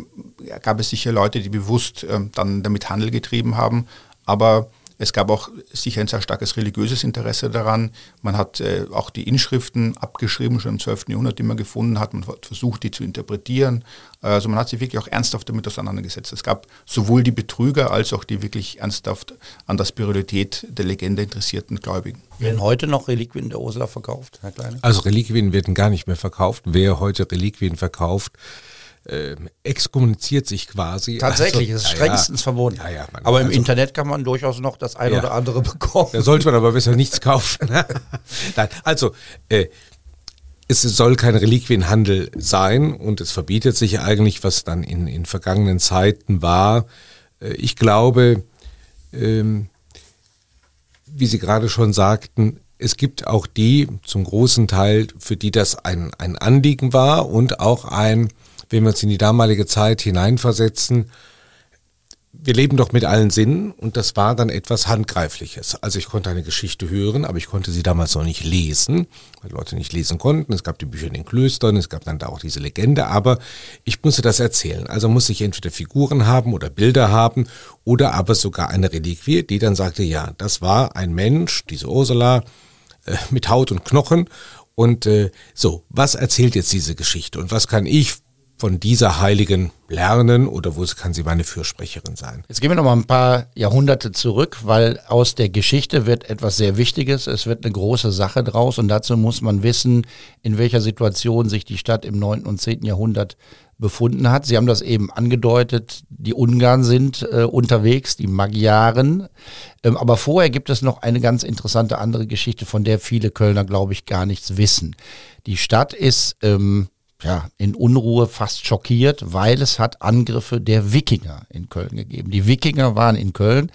gab es sicher Leute, die bewusst äh, dann damit Handel getrieben haben, aber es gab auch sicher ein sehr starkes religiöses Interesse daran. Man hat äh, auch die Inschriften abgeschrieben, schon im 12. Jahrhundert, die man gefunden hat. Man hat versucht, die zu interpretieren. Also man hat sich wirklich auch ernsthaft damit auseinandergesetzt. Es gab sowohl die Betrüger als auch die wirklich ernsthaft an der Spiritualität der Legende interessierten Gläubigen. Werden heute noch Reliquien der Ursula verkauft, Herr Kleine? Also Reliquien werden gar nicht mehr verkauft. Wer heute Reliquien verkauft, äh, exkommuniziert sich quasi. Tatsächlich, also, ist strengstens ja, verboten. Ja, aber im also, Internet kann man durchaus noch das eine oder andere bekommen. Da sollte man aber besser nichts kaufen. Nein, also äh, es soll kein Reliquienhandel sein und es verbietet sich eigentlich, was dann in, in vergangenen Zeiten war. Äh, ich glaube, ähm, wie Sie gerade schon sagten, es gibt auch die zum großen Teil, für die das ein, ein Anliegen war und auch ein wenn wir uns in die damalige Zeit hineinversetzen, wir leben doch mit allen Sinnen und das war dann etwas Handgreifliches. Also ich konnte eine Geschichte hören, aber ich konnte sie damals noch nicht lesen, weil Leute nicht lesen konnten. Es gab die Bücher in den Klöstern, es gab dann da auch diese Legende, aber ich musste das erzählen. Also musste ich entweder Figuren haben oder Bilder haben oder aber sogar eine Reliquie, die dann sagte, ja, das war ein Mensch, diese Ursula, äh, mit Haut und Knochen und äh, so, was erzählt jetzt diese Geschichte und was kann ich von dieser Heiligen lernen oder wo kann sie meine Fürsprecherin sein? Jetzt gehen wir noch mal ein paar Jahrhunderte zurück, weil aus der Geschichte wird etwas sehr Wichtiges. Es wird eine große Sache draus und dazu muss man wissen, in welcher Situation sich die Stadt im 9. und 10. Jahrhundert befunden hat. Sie haben das eben angedeutet, die Ungarn sind äh, unterwegs, die Magyaren. Ähm, aber vorher gibt es noch eine ganz interessante andere Geschichte, von der viele Kölner, glaube ich, gar nichts wissen. Die Stadt ist ähm, ja, in Unruhe fast schockiert, weil es hat Angriffe der Wikinger in Köln gegeben. Die Wikinger waren in Köln,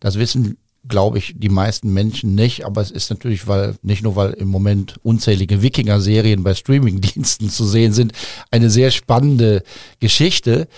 das wissen glaube ich, die meisten Menschen nicht, aber es ist natürlich, weil, nicht nur weil im Moment unzählige Wikinger-Serien bei Streamingdiensten zu sehen sind, eine sehr spannende Geschichte.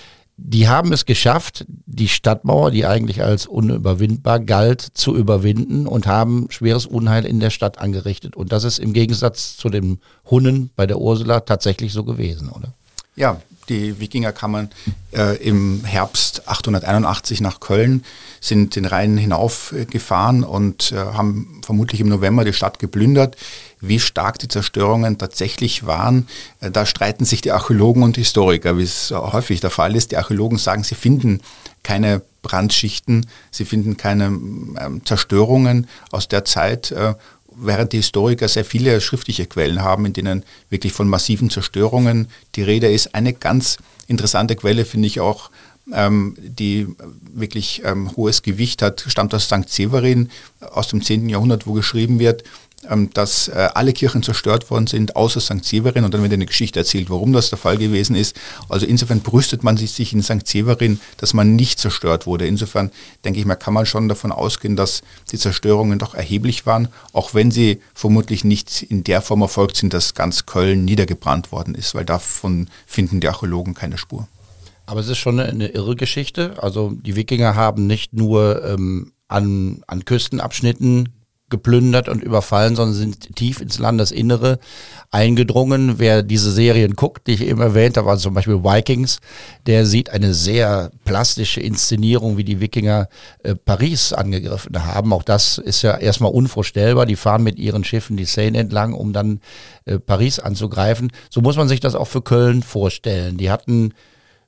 Die haben es geschafft, die Stadtmauer, die eigentlich als unüberwindbar galt, zu überwinden und haben schweres Unheil in der Stadt angerichtet. Und das ist im Gegensatz zu den Hunnen bei der Ursula tatsächlich so gewesen, oder? Ja, die Wikinger kamen äh, im Herbst 881 nach Köln, sind den Rhein hinaufgefahren und äh, haben vermutlich im November die Stadt geplündert. Wie stark die Zerstörungen tatsächlich waren, äh, da streiten sich die Archäologen und Historiker, wie es häufig der Fall ist. Die Archäologen sagen, sie finden keine Brandschichten, sie finden keine ähm, Zerstörungen aus der Zeit äh, während die Historiker sehr viele schriftliche Quellen haben, in denen wirklich von massiven Zerstörungen die Rede ist. Eine ganz interessante Quelle finde ich auch, ähm, die wirklich ähm, hohes Gewicht hat, stammt aus St. Severin aus dem 10. Jahrhundert, wo geschrieben wird, ähm, dass äh, alle Kirchen zerstört worden sind, außer St. Severin. Und dann wird eine Geschichte erzählt, warum das der Fall gewesen ist. Also insofern brüstet man sich in St. Severin, dass man nicht zerstört wurde. Insofern denke ich mal, kann man schon davon ausgehen, dass die Zerstörungen doch erheblich waren, auch wenn sie vermutlich nicht in der Form erfolgt sind, dass ganz Köln niedergebrannt worden ist, weil davon finden die Archäologen keine Spur. Aber es ist schon eine, eine irre Geschichte. Also die Wikinger haben nicht nur ähm, an, an Küstenabschnitten geplündert und überfallen, sondern sind tief ins Landesinnere eingedrungen. Wer diese Serien guckt, die ich eben erwähnt habe, also zum Beispiel Vikings, der sieht eine sehr plastische Inszenierung, wie die Wikinger äh, Paris angegriffen haben. Auch das ist ja erstmal unvorstellbar. Die fahren mit ihren Schiffen die Seine entlang, um dann äh, Paris anzugreifen. So muss man sich das auch für Köln vorstellen. Die hatten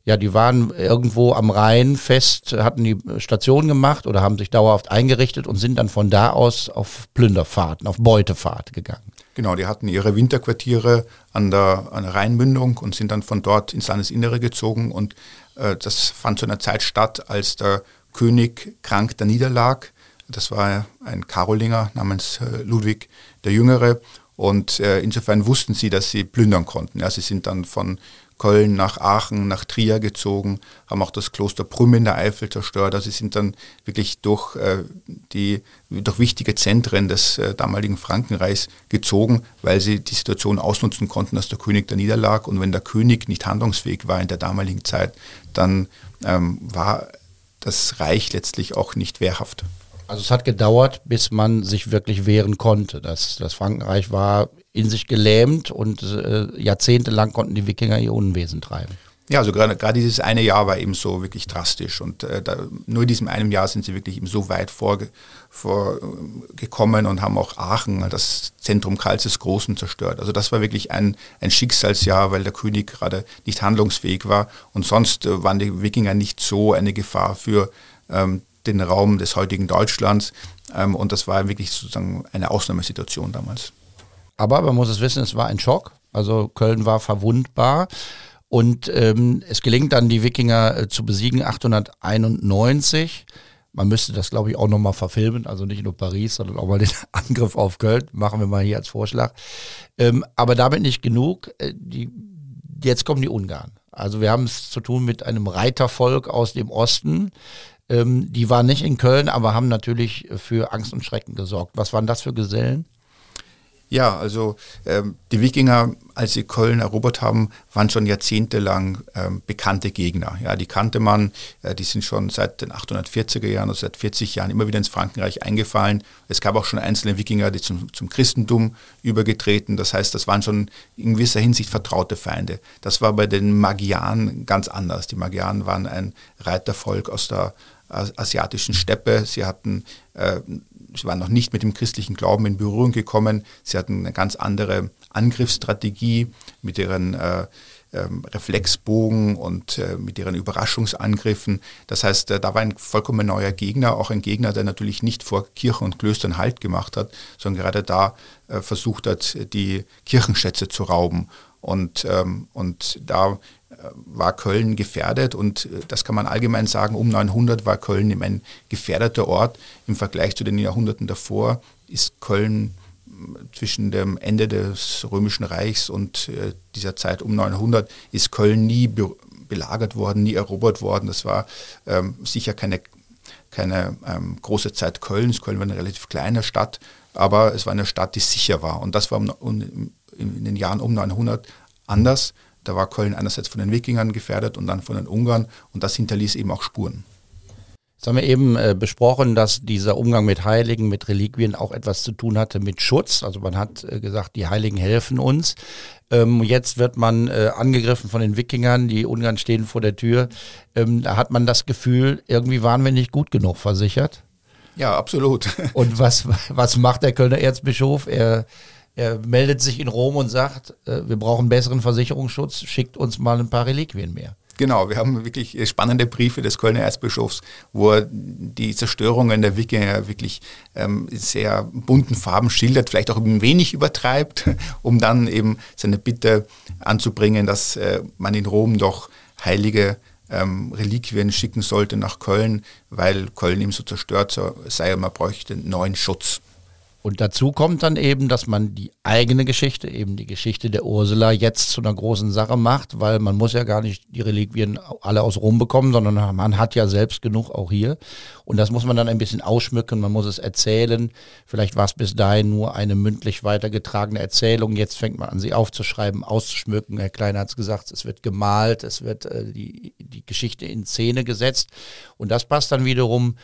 ja, die waren irgendwo am Rhein fest, hatten die Station gemacht oder haben sich dauerhaft eingerichtet und sind dann von da aus auf Plünderfahrten, auf Beutefahrt gegangen. Genau, die hatten ihre Winterquartiere an der, an der Rheinmündung und sind dann von dort ins Landesinnere gezogen. Und äh, das fand zu einer Zeit statt, als der König krank da niederlag. Das war ein Karolinger namens äh, Ludwig der Jüngere. Und äh, insofern wussten sie, dass sie plündern konnten. Ja, sie sind dann von Köln nach Aachen, nach Trier gezogen, haben auch das Kloster Prüm in der Eifel zerstört. Also sie sind dann wirklich durch, äh, die, durch wichtige Zentren des äh, damaligen Frankenreichs gezogen, weil sie die Situation ausnutzen konnten, dass der König da niederlag. Und wenn der König nicht handlungsfähig war in der damaligen Zeit, dann ähm, war das Reich letztlich auch nicht wehrhaft. Also es hat gedauert, bis man sich wirklich wehren konnte. Das, das Frankenreich war in sich gelähmt und äh, jahrzehntelang konnten die Wikinger ihr Unwesen treiben. Ja, also gerade, dieses eine Jahr war eben so wirklich drastisch und äh, da, nur in diesem einen Jahr sind sie wirklich eben so weit vorgekommen vor, und haben auch Aachen, das Zentrum Karls des Großen, zerstört. Also das war wirklich ein, ein Schicksalsjahr, weil der König gerade nicht handlungsfähig war und sonst äh, waren die Wikinger nicht so eine Gefahr für ähm, den Raum des heutigen Deutschlands ähm, und das war wirklich sozusagen eine Ausnahmesituation damals. Aber man muss es wissen, es war ein Schock. Also Köln war verwundbar. Und ähm, es gelingt dann, die Wikinger äh, zu besiegen, 891. Man müsste das, glaube ich, auch nochmal verfilmen. Also nicht nur Paris, sondern auch mal den Angriff auf Köln. Machen wir mal hier als Vorschlag. Ähm, aber damit nicht genug. Äh, die, jetzt kommen die Ungarn. Also wir haben es zu tun mit einem Reitervolk aus dem Osten. Ähm, die waren nicht in Köln, aber haben natürlich für Angst und Schrecken gesorgt. Was waren das für Gesellen? Ja, also ähm, die Wikinger, als sie Köln erobert haben, waren schon jahrzehntelang ähm, bekannte Gegner. Ja, die kannte man, äh, die sind schon seit den 840er Jahren, also seit 40 Jahren immer wieder ins Frankenreich eingefallen. Es gab auch schon einzelne Wikinger, die zum, zum Christentum übergetreten. Das heißt, das waren schon in gewisser Hinsicht vertraute Feinde. Das war bei den Magyaren ganz anders. Die Magyaren waren ein Reitervolk aus der asiatischen Steppe. Sie hatten äh, sie waren noch nicht mit dem christlichen Glauben in Berührung gekommen. Sie hatten eine ganz andere Angriffsstrategie mit ihren äh, ähm, Reflexbogen und äh, mit ihren Überraschungsangriffen. Das heißt, äh, da war ein vollkommen neuer Gegner, auch ein Gegner, der natürlich nicht vor Kirchen und Klöstern Halt gemacht hat, sondern gerade da äh, versucht hat, die Kirchenschätze zu rauben. Und, ähm, und da war Köln gefährdet und äh, das kann man allgemein sagen, um 900 war Köln eben ein gefährdeter Ort. Im Vergleich zu den Jahrhunderten davor ist Köln zwischen dem Ende des Römischen Reichs und äh, dieser Zeit um 900 ist Köln nie be belagert worden, nie erobert worden. Das war ähm, sicher keine, keine ähm, große Zeit Kölns. Köln war eine relativ kleine Stadt, aber es war eine Stadt, die sicher war. Und das war um, um, in den Jahren um 900 anders. Da war Köln einerseits von den Wikingern gefährdet und dann von den Ungarn und das hinterließ eben auch Spuren. Jetzt haben wir eben äh, besprochen, dass dieser Umgang mit Heiligen, mit Reliquien auch etwas zu tun hatte mit Schutz. Also man hat äh, gesagt, die Heiligen helfen uns. Ähm, jetzt wird man äh, angegriffen von den Wikingern, die Ungarn stehen vor der Tür. Ähm, da hat man das Gefühl, irgendwie waren wir nicht gut genug versichert. Ja, absolut. Und was, was macht der Kölner Erzbischof? Er, er meldet sich in Rom und sagt, äh, wir brauchen besseren Versicherungsschutz, schickt uns mal ein paar Reliquien mehr. Genau, wir haben wirklich spannende Briefe des Kölner Erzbischofs, wo er die Zerstörungen der Wikinger wirklich ähm, sehr bunten Farben schildert, vielleicht auch ein wenig übertreibt, um dann eben seine Bitte anzubringen, dass äh, man in Rom doch heilige ähm, Reliquien schicken sollte nach Köln, weil Köln ihm so zerstört sei und man bräuchte neuen Schutz. Und dazu kommt dann eben, dass man die eigene Geschichte, eben die Geschichte der Ursula, jetzt zu einer großen Sache macht, weil man muss ja gar nicht die Reliquien alle aus Rom bekommen, sondern man hat ja selbst genug auch hier. Und das muss man dann ein bisschen ausschmücken, man muss es erzählen. Vielleicht war es bis dahin nur eine mündlich weitergetragene Erzählung. Jetzt fängt man an, sie aufzuschreiben, auszuschmücken. Herr Kleiner hat es gesagt, es wird gemalt, es wird äh, die, die Geschichte in Szene gesetzt. Und das passt dann wiederum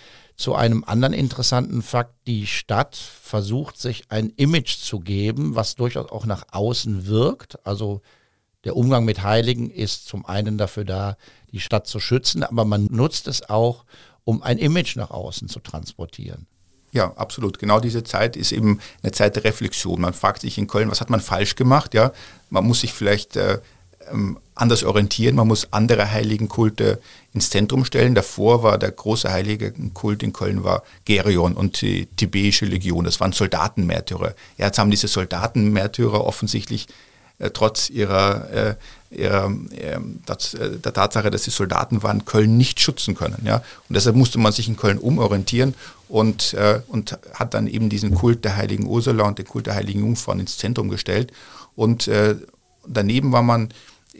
zu einem anderen interessanten Fakt. Die Stadt versucht sich ein Image zu geben, was durchaus auch nach außen wirkt. Also der Umgang mit Heiligen ist zum einen dafür da, die Stadt zu schützen, aber man nutzt es auch, um ein Image nach außen zu transportieren. Ja, absolut. Genau diese Zeit ist eben eine Zeit der Reflexion. Man fragt sich in Köln, was hat man falsch gemacht? Ja, man muss sich vielleicht äh, anders orientieren. Man muss andere Heiligenkulte ins Zentrum stellen. Davor war der große Heiligenkult in Köln war Gerion und die tibetische Legion. Das waren Soldatenmärtyrer. Jetzt haben diese Soldatenmärtyrer offensichtlich äh, trotz ihrer, äh, ihrer äh, das, äh, der Tatsache, dass sie Soldaten waren, Köln nicht schützen können. Ja? Und deshalb musste man sich in Köln umorientieren und, äh, und hat dann eben diesen Kult der heiligen Ursula und den Kult der heiligen Jungfrauen ins Zentrum gestellt. Und äh, daneben war man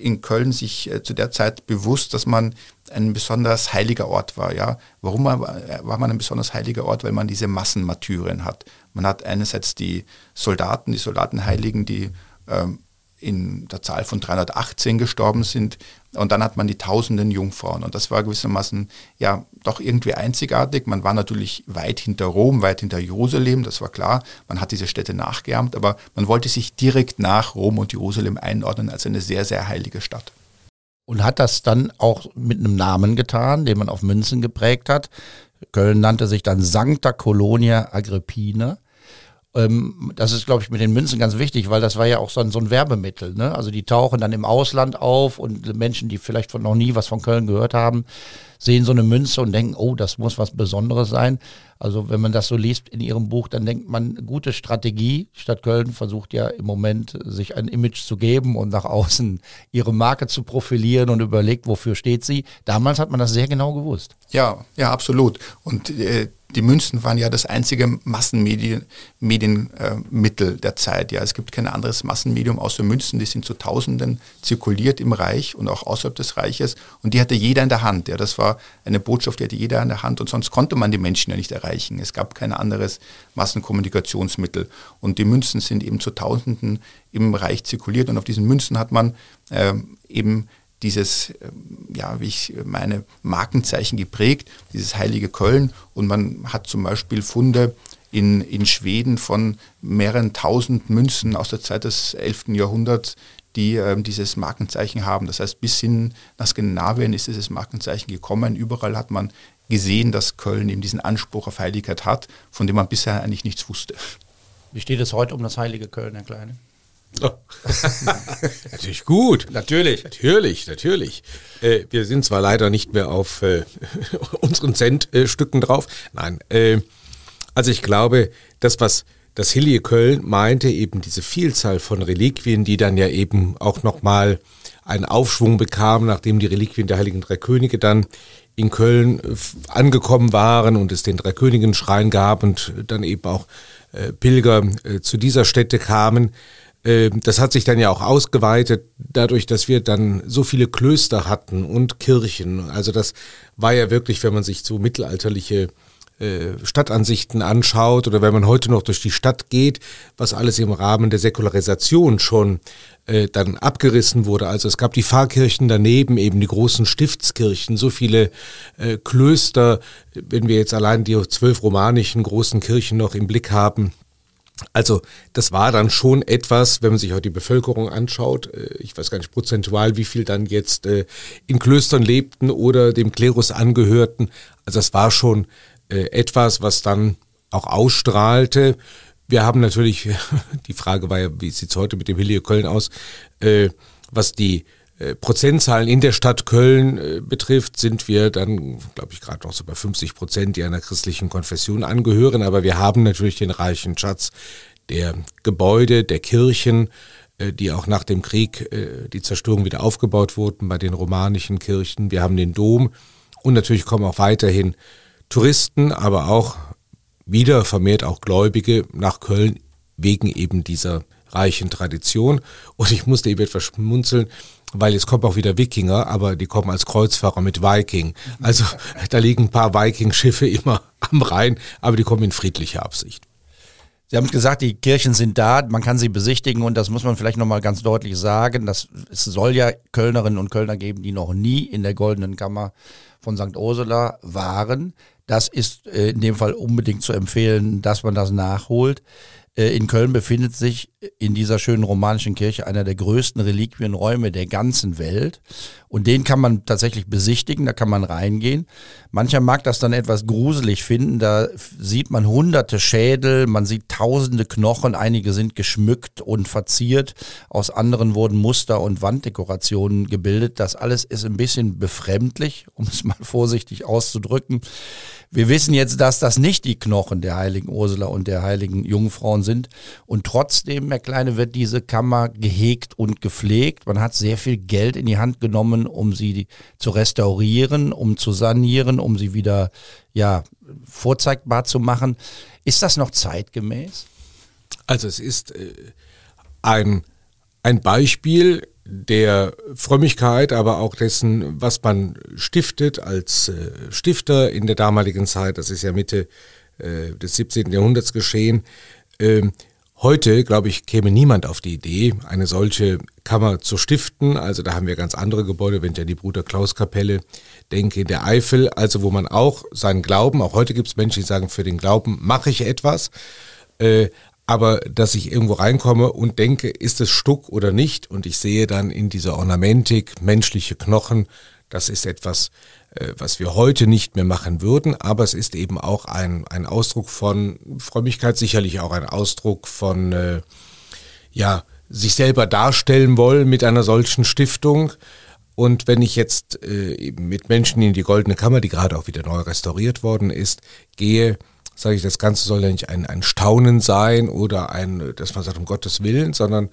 in Köln sich äh, zu der Zeit bewusst, dass man ein besonders heiliger Ort war. Ja? Warum war, war man ein besonders heiliger Ort? Weil man diese Massenmartyrien hat. Man hat einerseits die Soldaten, die Soldatenheiligen, die ähm, in der Zahl von 318 gestorben sind. Und dann hat man die tausenden Jungfrauen. Und das war gewissermaßen ja doch irgendwie einzigartig. Man war natürlich weit hinter Rom, weit hinter Jerusalem, das war klar. Man hat diese Städte nachgeahmt, aber man wollte sich direkt nach Rom und Jerusalem einordnen als eine sehr, sehr heilige Stadt. Und hat das dann auch mit einem Namen getan, den man auf Münzen geprägt hat. Köln nannte sich dann Sancta Colonia Agrippina. Ähm, das ist, glaube ich, mit den Münzen ganz wichtig, weil das war ja auch so ein, so ein Werbemittel. Ne? Also die tauchen dann im Ausland auf und Menschen, die vielleicht von noch nie was von Köln gehört haben, sehen so eine Münze und denken, oh, das muss was Besonderes sein. Also wenn man das so liest in ihrem Buch, dann denkt man, gute Strategie. Stadt Köln versucht ja im Moment, sich ein Image zu geben und nach außen ihre Marke zu profilieren und überlegt, wofür steht sie. Damals hat man das sehr genau gewusst. Ja, ja, absolut. Und äh, die Münzen waren ja das einzige Massenmedienmittel äh, der Zeit. Ja, es gibt kein anderes Massenmedium außer Münzen. Die sind zu Tausenden zirkuliert im Reich und auch außerhalb des Reiches. Und die hatte jeder in der Hand. Ja, das war eine Botschaft, die hatte jeder in der Hand. Und sonst konnte man die Menschen ja nicht erreichen. Es gab kein anderes Massenkommunikationsmittel. Und die Münzen sind eben zu Tausenden im Reich zirkuliert. Und auf diesen Münzen hat man äh, eben dieses, ähm, ja, wie ich meine, Markenzeichen geprägt, dieses heilige Köln. Und man hat zum Beispiel Funde in, in Schweden von mehreren tausend Münzen aus der Zeit des 11. Jahrhunderts, die ähm, dieses Markenzeichen haben. Das heißt, bis hin nach Skandinavien ist dieses Markenzeichen gekommen. Überall hat man gesehen, dass Köln eben diesen Anspruch auf Heiligkeit hat, von dem man bisher eigentlich nichts wusste. Wie steht es heute um das heilige Köln, Herr Kleine? Oh. natürlich gut. Natürlich. Natürlich, natürlich. Äh, wir sind zwar leider nicht mehr auf äh, unseren Centstücken drauf. Nein, äh, also ich glaube, das, was das Hilly Köln meinte, eben diese Vielzahl von Reliquien, die dann ja eben auch nochmal einen Aufschwung bekamen, nachdem die Reliquien der Heiligen Drei Könige dann in Köln angekommen waren und es den Drei Königen Schrein gab und dann eben auch äh, Pilger äh, zu dieser Stätte kamen. Äh, das hat sich dann ja auch ausgeweitet, dadurch, dass wir dann so viele Klöster hatten und Kirchen. Also das war ja wirklich, wenn man sich so mittelalterliche Stadtansichten anschaut oder wenn man heute noch durch die Stadt geht, was alles im Rahmen der Säkularisation schon äh, dann abgerissen wurde. Also es gab die Pfarrkirchen daneben, eben die großen Stiftskirchen, so viele äh, Klöster, wenn wir jetzt allein die zwölf romanischen großen Kirchen noch im Blick haben. Also das war dann schon etwas, wenn man sich heute die Bevölkerung anschaut, äh, ich weiß gar nicht prozentual, wie viel dann jetzt äh, in Klöstern lebten oder dem Klerus angehörten. Also das war schon äh, etwas, was dann auch ausstrahlte. Wir haben natürlich, die Frage war ja, wie sieht es heute mit dem Hilly Köln aus, äh, was die äh, Prozentzahlen in der Stadt Köln äh, betrifft, sind wir dann, glaube ich, gerade noch so bei 50 Prozent, die einer christlichen Konfession angehören. Aber wir haben natürlich den reichen Schatz der Gebäude, der Kirchen, äh, die auch nach dem Krieg, äh, die Zerstörung wieder aufgebaut wurden bei den romanischen Kirchen. Wir haben den Dom und natürlich kommen auch weiterhin Touristen, aber auch wieder vermehrt auch Gläubige nach Köln wegen eben dieser reichen Tradition. Und ich musste eben etwas schmunzeln, weil jetzt kommen auch wieder Wikinger, aber die kommen als Kreuzfahrer mit Viking. Also da liegen ein paar Viking-Schiffe immer am Rhein, aber die kommen in friedlicher Absicht. Sie haben gesagt, die Kirchen sind da, man kann sie besichtigen und das muss man vielleicht nochmal ganz deutlich sagen. Dass, es soll ja Kölnerinnen und Kölner geben, die noch nie in der Goldenen Kammer von St. Ursula waren. Das ist äh, in dem Fall unbedingt zu empfehlen, dass man das nachholt. Äh, in Köln befindet sich in dieser schönen romanischen Kirche einer der größten Reliquienräume der ganzen Welt. Und den kann man tatsächlich besichtigen, da kann man reingehen. Mancher mag das dann etwas gruselig finden. Da sieht man hunderte Schädel, man sieht tausende Knochen, einige sind geschmückt und verziert. Aus anderen wurden Muster und Wanddekorationen gebildet. Das alles ist ein bisschen befremdlich, um es mal vorsichtig auszudrücken. Wir wissen jetzt, dass das nicht die Knochen der heiligen Ursula und der heiligen Jungfrauen sind. Und trotzdem, Herr Kleine, wird diese Kammer gehegt und gepflegt. Man hat sehr viel Geld in die Hand genommen, um sie zu restaurieren, um zu sanieren, um sie wieder, ja, vorzeigbar zu machen. Ist das noch zeitgemäß? Also es ist äh, ein, ein Beispiel der Frömmigkeit, aber auch dessen, was man stiftet als äh, Stifter in der damaligen Zeit, das ist ja Mitte äh, des 17. Jahrhunderts geschehen. Ähm, heute, glaube ich, käme niemand auf die Idee, eine solche Kammer zu stiften. Also da haben wir ganz andere Gebäude, wenn ich an die Bruder Klaus Kapelle denke, in der Eifel, also wo man auch seinen Glauben, auch heute gibt es Menschen, die sagen, für den Glauben mache ich etwas. Aber dass ich irgendwo reinkomme und denke, ist es Stuck oder nicht? Und ich sehe dann in dieser Ornamentik menschliche Knochen, das ist etwas, äh, was wir heute nicht mehr machen würden, aber es ist eben auch ein, ein Ausdruck von Frömmigkeit, sicherlich auch ein Ausdruck von, äh, ja, sich selber darstellen wollen mit einer solchen Stiftung. Und wenn ich jetzt äh, mit Menschen in die Goldene Kammer, die gerade auch wieder neu restauriert worden ist, gehe, sage ich, das Ganze soll ja nicht ein, ein Staunen sein oder ein, dass man sagt, um Gottes Willen, sondern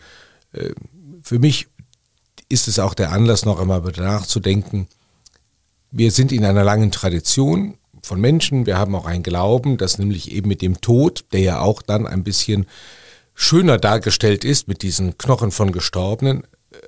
äh, für mich ist es auch der Anlass, noch einmal nachzudenken. Wir sind in einer langen Tradition von Menschen. Wir haben auch einen Glauben, dass nämlich eben mit dem Tod, der ja auch dann ein bisschen schöner dargestellt ist mit diesen Knochen von Gestorbenen.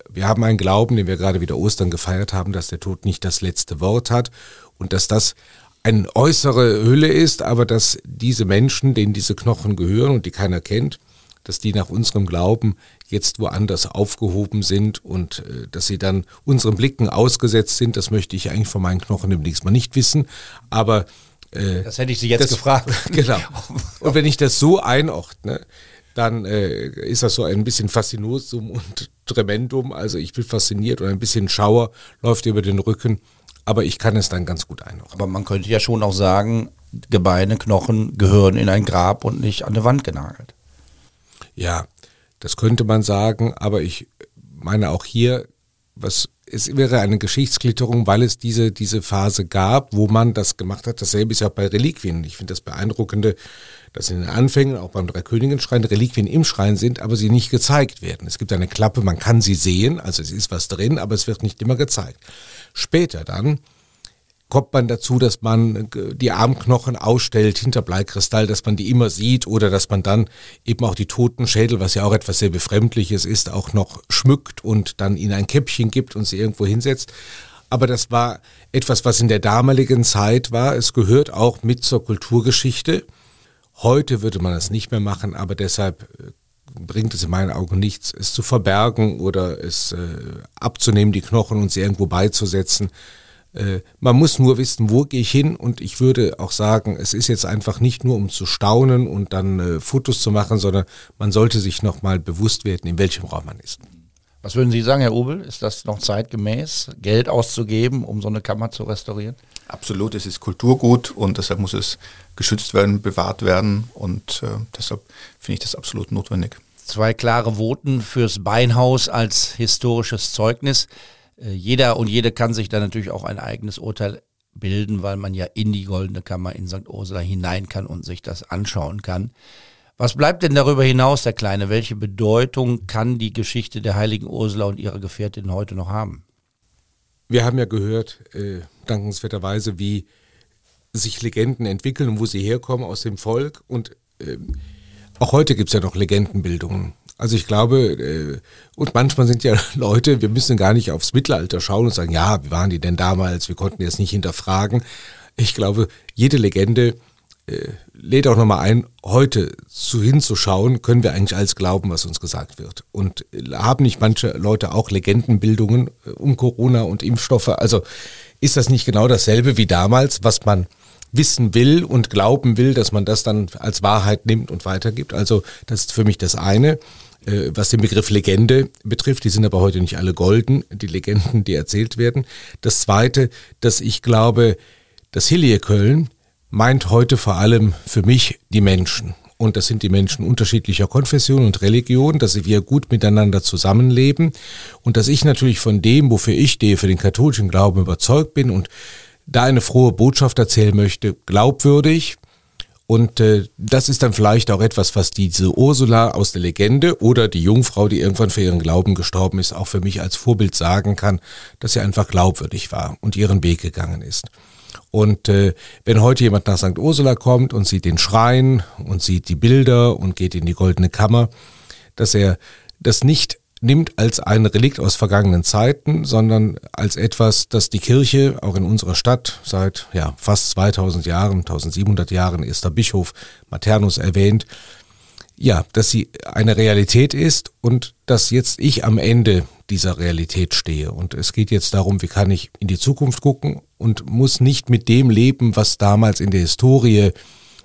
Wir haben einen Glauben, den wir gerade wieder Ostern gefeiert haben, dass der Tod nicht das letzte Wort hat und dass das eine äußere Hülle ist, aber dass diese Menschen, denen diese Knochen gehören und die keiner kennt, dass die nach unserem Glauben jetzt woanders aufgehoben sind und äh, dass sie dann unseren Blicken ausgesetzt sind, das möchte ich eigentlich von meinen Knochen demnächst mal nicht wissen. Aber äh, das hätte ich Sie jetzt das, gefragt. Genau. Und wenn ich das so einordne, dann äh, ist das so ein bisschen Faszinosum und Tremendum. Also ich bin fasziniert und ein bisschen Schauer läuft über den Rücken aber ich kann es dann ganz gut einordnen. Aber man könnte ja schon auch sagen, Gebeine, Knochen gehören in ein Grab und nicht an eine Wand genagelt. Ja, Das könnte man sagen, aber ich meine auch hier, was es wäre eine Geschichtsklitterung, weil es diese, diese Phase gab, wo man das gemacht hat. Dasselbe ist ja auch bei Reliquien. Ich finde das Beeindruckende, dass in den Anfängen, auch beim Dreikönigenschrein, Reliquien im Schrein sind, aber sie nicht gezeigt werden. Es gibt eine Klappe, man kann sie sehen, also es ist was drin, aber es wird nicht immer gezeigt. Später dann kommt man dazu, dass man die Armknochen ausstellt hinter Bleikristall, dass man die immer sieht oder dass man dann eben auch die Totenschädel, was ja auch etwas sehr Befremdliches ist, auch noch schmückt und dann ihnen ein Käppchen gibt und sie irgendwo hinsetzt. Aber das war etwas, was in der damaligen Zeit war. Es gehört auch mit zur Kulturgeschichte. Heute würde man das nicht mehr machen, aber deshalb äh, bringt es in meinen Augen nichts, es zu verbergen oder es äh, abzunehmen, die Knochen und sie irgendwo beizusetzen. Äh, man muss nur wissen, wo gehe ich hin und ich würde auch sagen, es ist jetzt einfach nicht nur um zu staunen und dann äh, Fotos zu machen, sondern man sollte sich nochmal bewusst werden, in welchem Raum man ist. Was würden Sie sagen, Herr Obel? Ist das noch zeitgemäß, Geld auszugeben, um so eine Kammer zu restaurieren? Absolut, es ist Kulturgut und deshalb muss es geschützt werden, bewahrt werden und äh, deshalb finde ich das absolut notwendig. Zwei klare Voten fürs Beinhaus als historisches Zeugnis. Äh, jeder und jede kann sich da natürlich auch ein eigenes Urteil bilden, weil man ja in die Goldene Kammer in St. Ursula hinein kann und sich das anschauen kann. Was bleibt denn darüber hinaus, der Kleine? Welche Bedeutung kann die Geschichte der heiligen Ursula und ihrer Gefährtin heute noch haben? Wir haben ja gehört, äh, dankenswerterweise, wie sich Legenden entwickeln und wo sie herkommen aus dem Volk. Und äh, auch heute gibt es ja noch Legendenbildungen. Also ich glaube, äh, und manchmal sind ja Leute, wir müssen gar nicht aufs Mittelalter schauen und sagen, ja, wie waren die denn damals? Wir konnten jetzt nicht hinterfragen. Ich glaube, jede Legende äh, lädt auch nochmal ein, heute zu hinzuschauen, können wir eigentlich alles glauben, was uns gesagt wird. Und äh, haben nicht manche Leute auch Legendenbildungen äh, um Corona und Impfstoffe? Also ist das nicht genau dasselbe wie damals, was man wissen will und glauben will, dass man das dann als Wahrheit nimmt und weitergibt? Also das ist für mich das eine was den Begriff Legende betrifft. Die sind aber heute nicht alle golden, die Legenden, die erzählt werden. Das Zweite, dass ich glaube, dass Hilje Köln meint heute vor allem für mich die Menschen. Und das sind die Menschen unterschiedlicher Konfession und Religion, dass wir gut miteinander zusammenleben und dass ich natürlich von dem, wofür ich stehe, für den katholischen Glauben überzeugt bin und da eine frohe Botschaft erzählen möchte, glaubwürdig. Und äh, das ist dann vielleicht auch etwas, was diese Ursula aus der Legende oder die Jungfrau, die irgendwann für ihren Glauben gestorben ist, auch für mich als Vorbild sagen kann, dass sie einfach glaubwürdig war und ihren Weg gegangen ist. Und äh, wenn heute jemand nach St. Ursula kommt und sieht den Schrein und sieht die Bilder und geht in die goldene Kammer, dass er das nicht nimmt als ein Relikt aus vergangenen Zeiten, sondern als etwas, das die Kirche auch in unserer Stadt seit ja, fast 2000 Jahren, 1700 Jahren, erster Bischof Maternus erwähnt, ja, dass sie eine Realität ist und dass jetzt ich am Ende dieser Realität stehe. Und es geht jetzt darum, wie kann ich in die Zukunft gucken und muss nicht mit dem leben, was damals in der Historie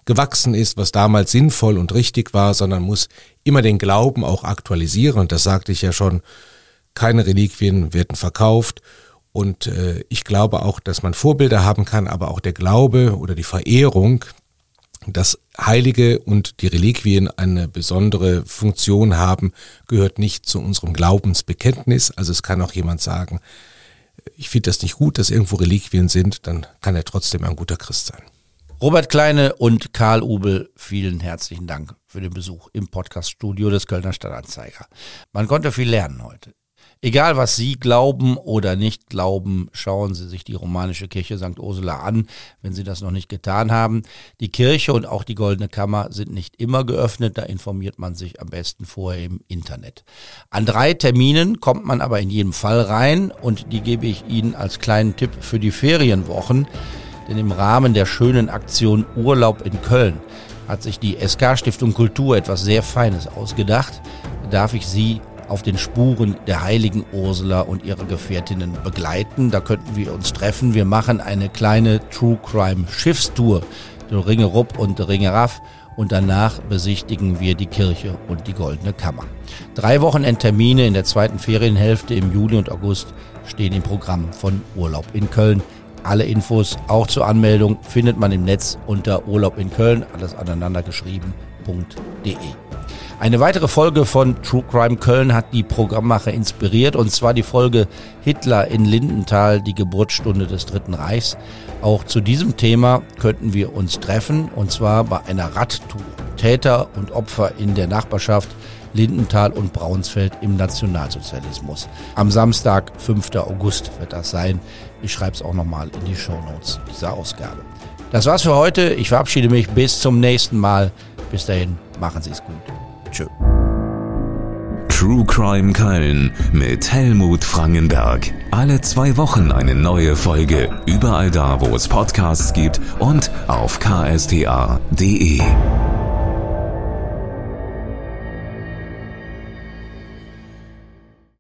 gewachsen ist, was damals sinnvoll und richtig war, sondern muss immer den Glauben auch aktualisieren. Und das sagte ich ja schon, keine Reliquien werden verkauft. Und äh, ich glaube auch, dass man Vorbilder haben kann, aber auch der Glaube oder die Verehrung dass Heilige und die Reliquien eine besondere Funktion haben, gehört nicht zu unserem Glaubensbekenntnis. Also es kann auch jemand sagen, ich finde das nicht gut, dass irgendwo Reliquien sind, dann kann er trotzdem ein guter Christ sein. Robert Kleine und Karl Ubel, vielen herzlichen Dank für den Besuch im Podcaststudio des Kölner Stadtanzeiger. Man konnte viel lernen heute. Egal, was Sie glauben oder nicht glauben, schauen Sie sich die romanische Kirche St. Ursula an, wenn Sie das noch nicht getan haben. Die Kirche und auch die Goldene Kammer sind nicht immer geöffnet, da informiert man sich am besten vorher im Internet. An drei Terminen kommt man aber in jedem Fall rein und die gebe ich Ihnen als kleinen Tipp für die Ferienwochen. Denn im Rahmen der schönen Aktion Urlaub in Köln hat sich die SK Stiftung Kultur etwas sehr Feines ausgedacht. Da darf ich Sie auf den Spuren der heiligen Ursula und ihrer Gefährtinnen begleiten. Da könnten wir uns treffen. Wir machen eine kleine True Crime Schiffstour durch Ringe Rupp und Ringe Raff und danach besichtigen wir die Kirche und die Goldene Kammer. Drei Wochenendtermine in der zweiten Ferienhälfte im Juli und August stehen im Programm von Urlaub in Köln. Alle Infos auch zur Anmeldung findet man im Netz unter Urlaub in Köln, alles aneinander geschrieben.de. Eine weitere Folge von True Crime Köln hat die Programmmacher inspiriert und zwar die Folge Hitler in Lindenthal, die Geburtsstunde des Dritten Reichs. Auch zu diesem Thema könnten wir uns treffen und zwar bei einer Radtour. Täter und Opfer in der Nachbarschaft Lindenthal und Braunsfeld im Nationalsozialismus. Am Samstag, 5. August wird das sein. Ich schreibe es auch nochmal in die Shownotes dieser Ausgabe. Das war's für heute. Ich verabschiede mich bis zum nächsten Mal. Bis dahin, machen Sie es gut. Tschö. True Crime Köln mit Helmut Frangenberg. Alle zwei Wochen eine neue Folge. Überall da, wo es Podcasts gibt und auf ksta.de.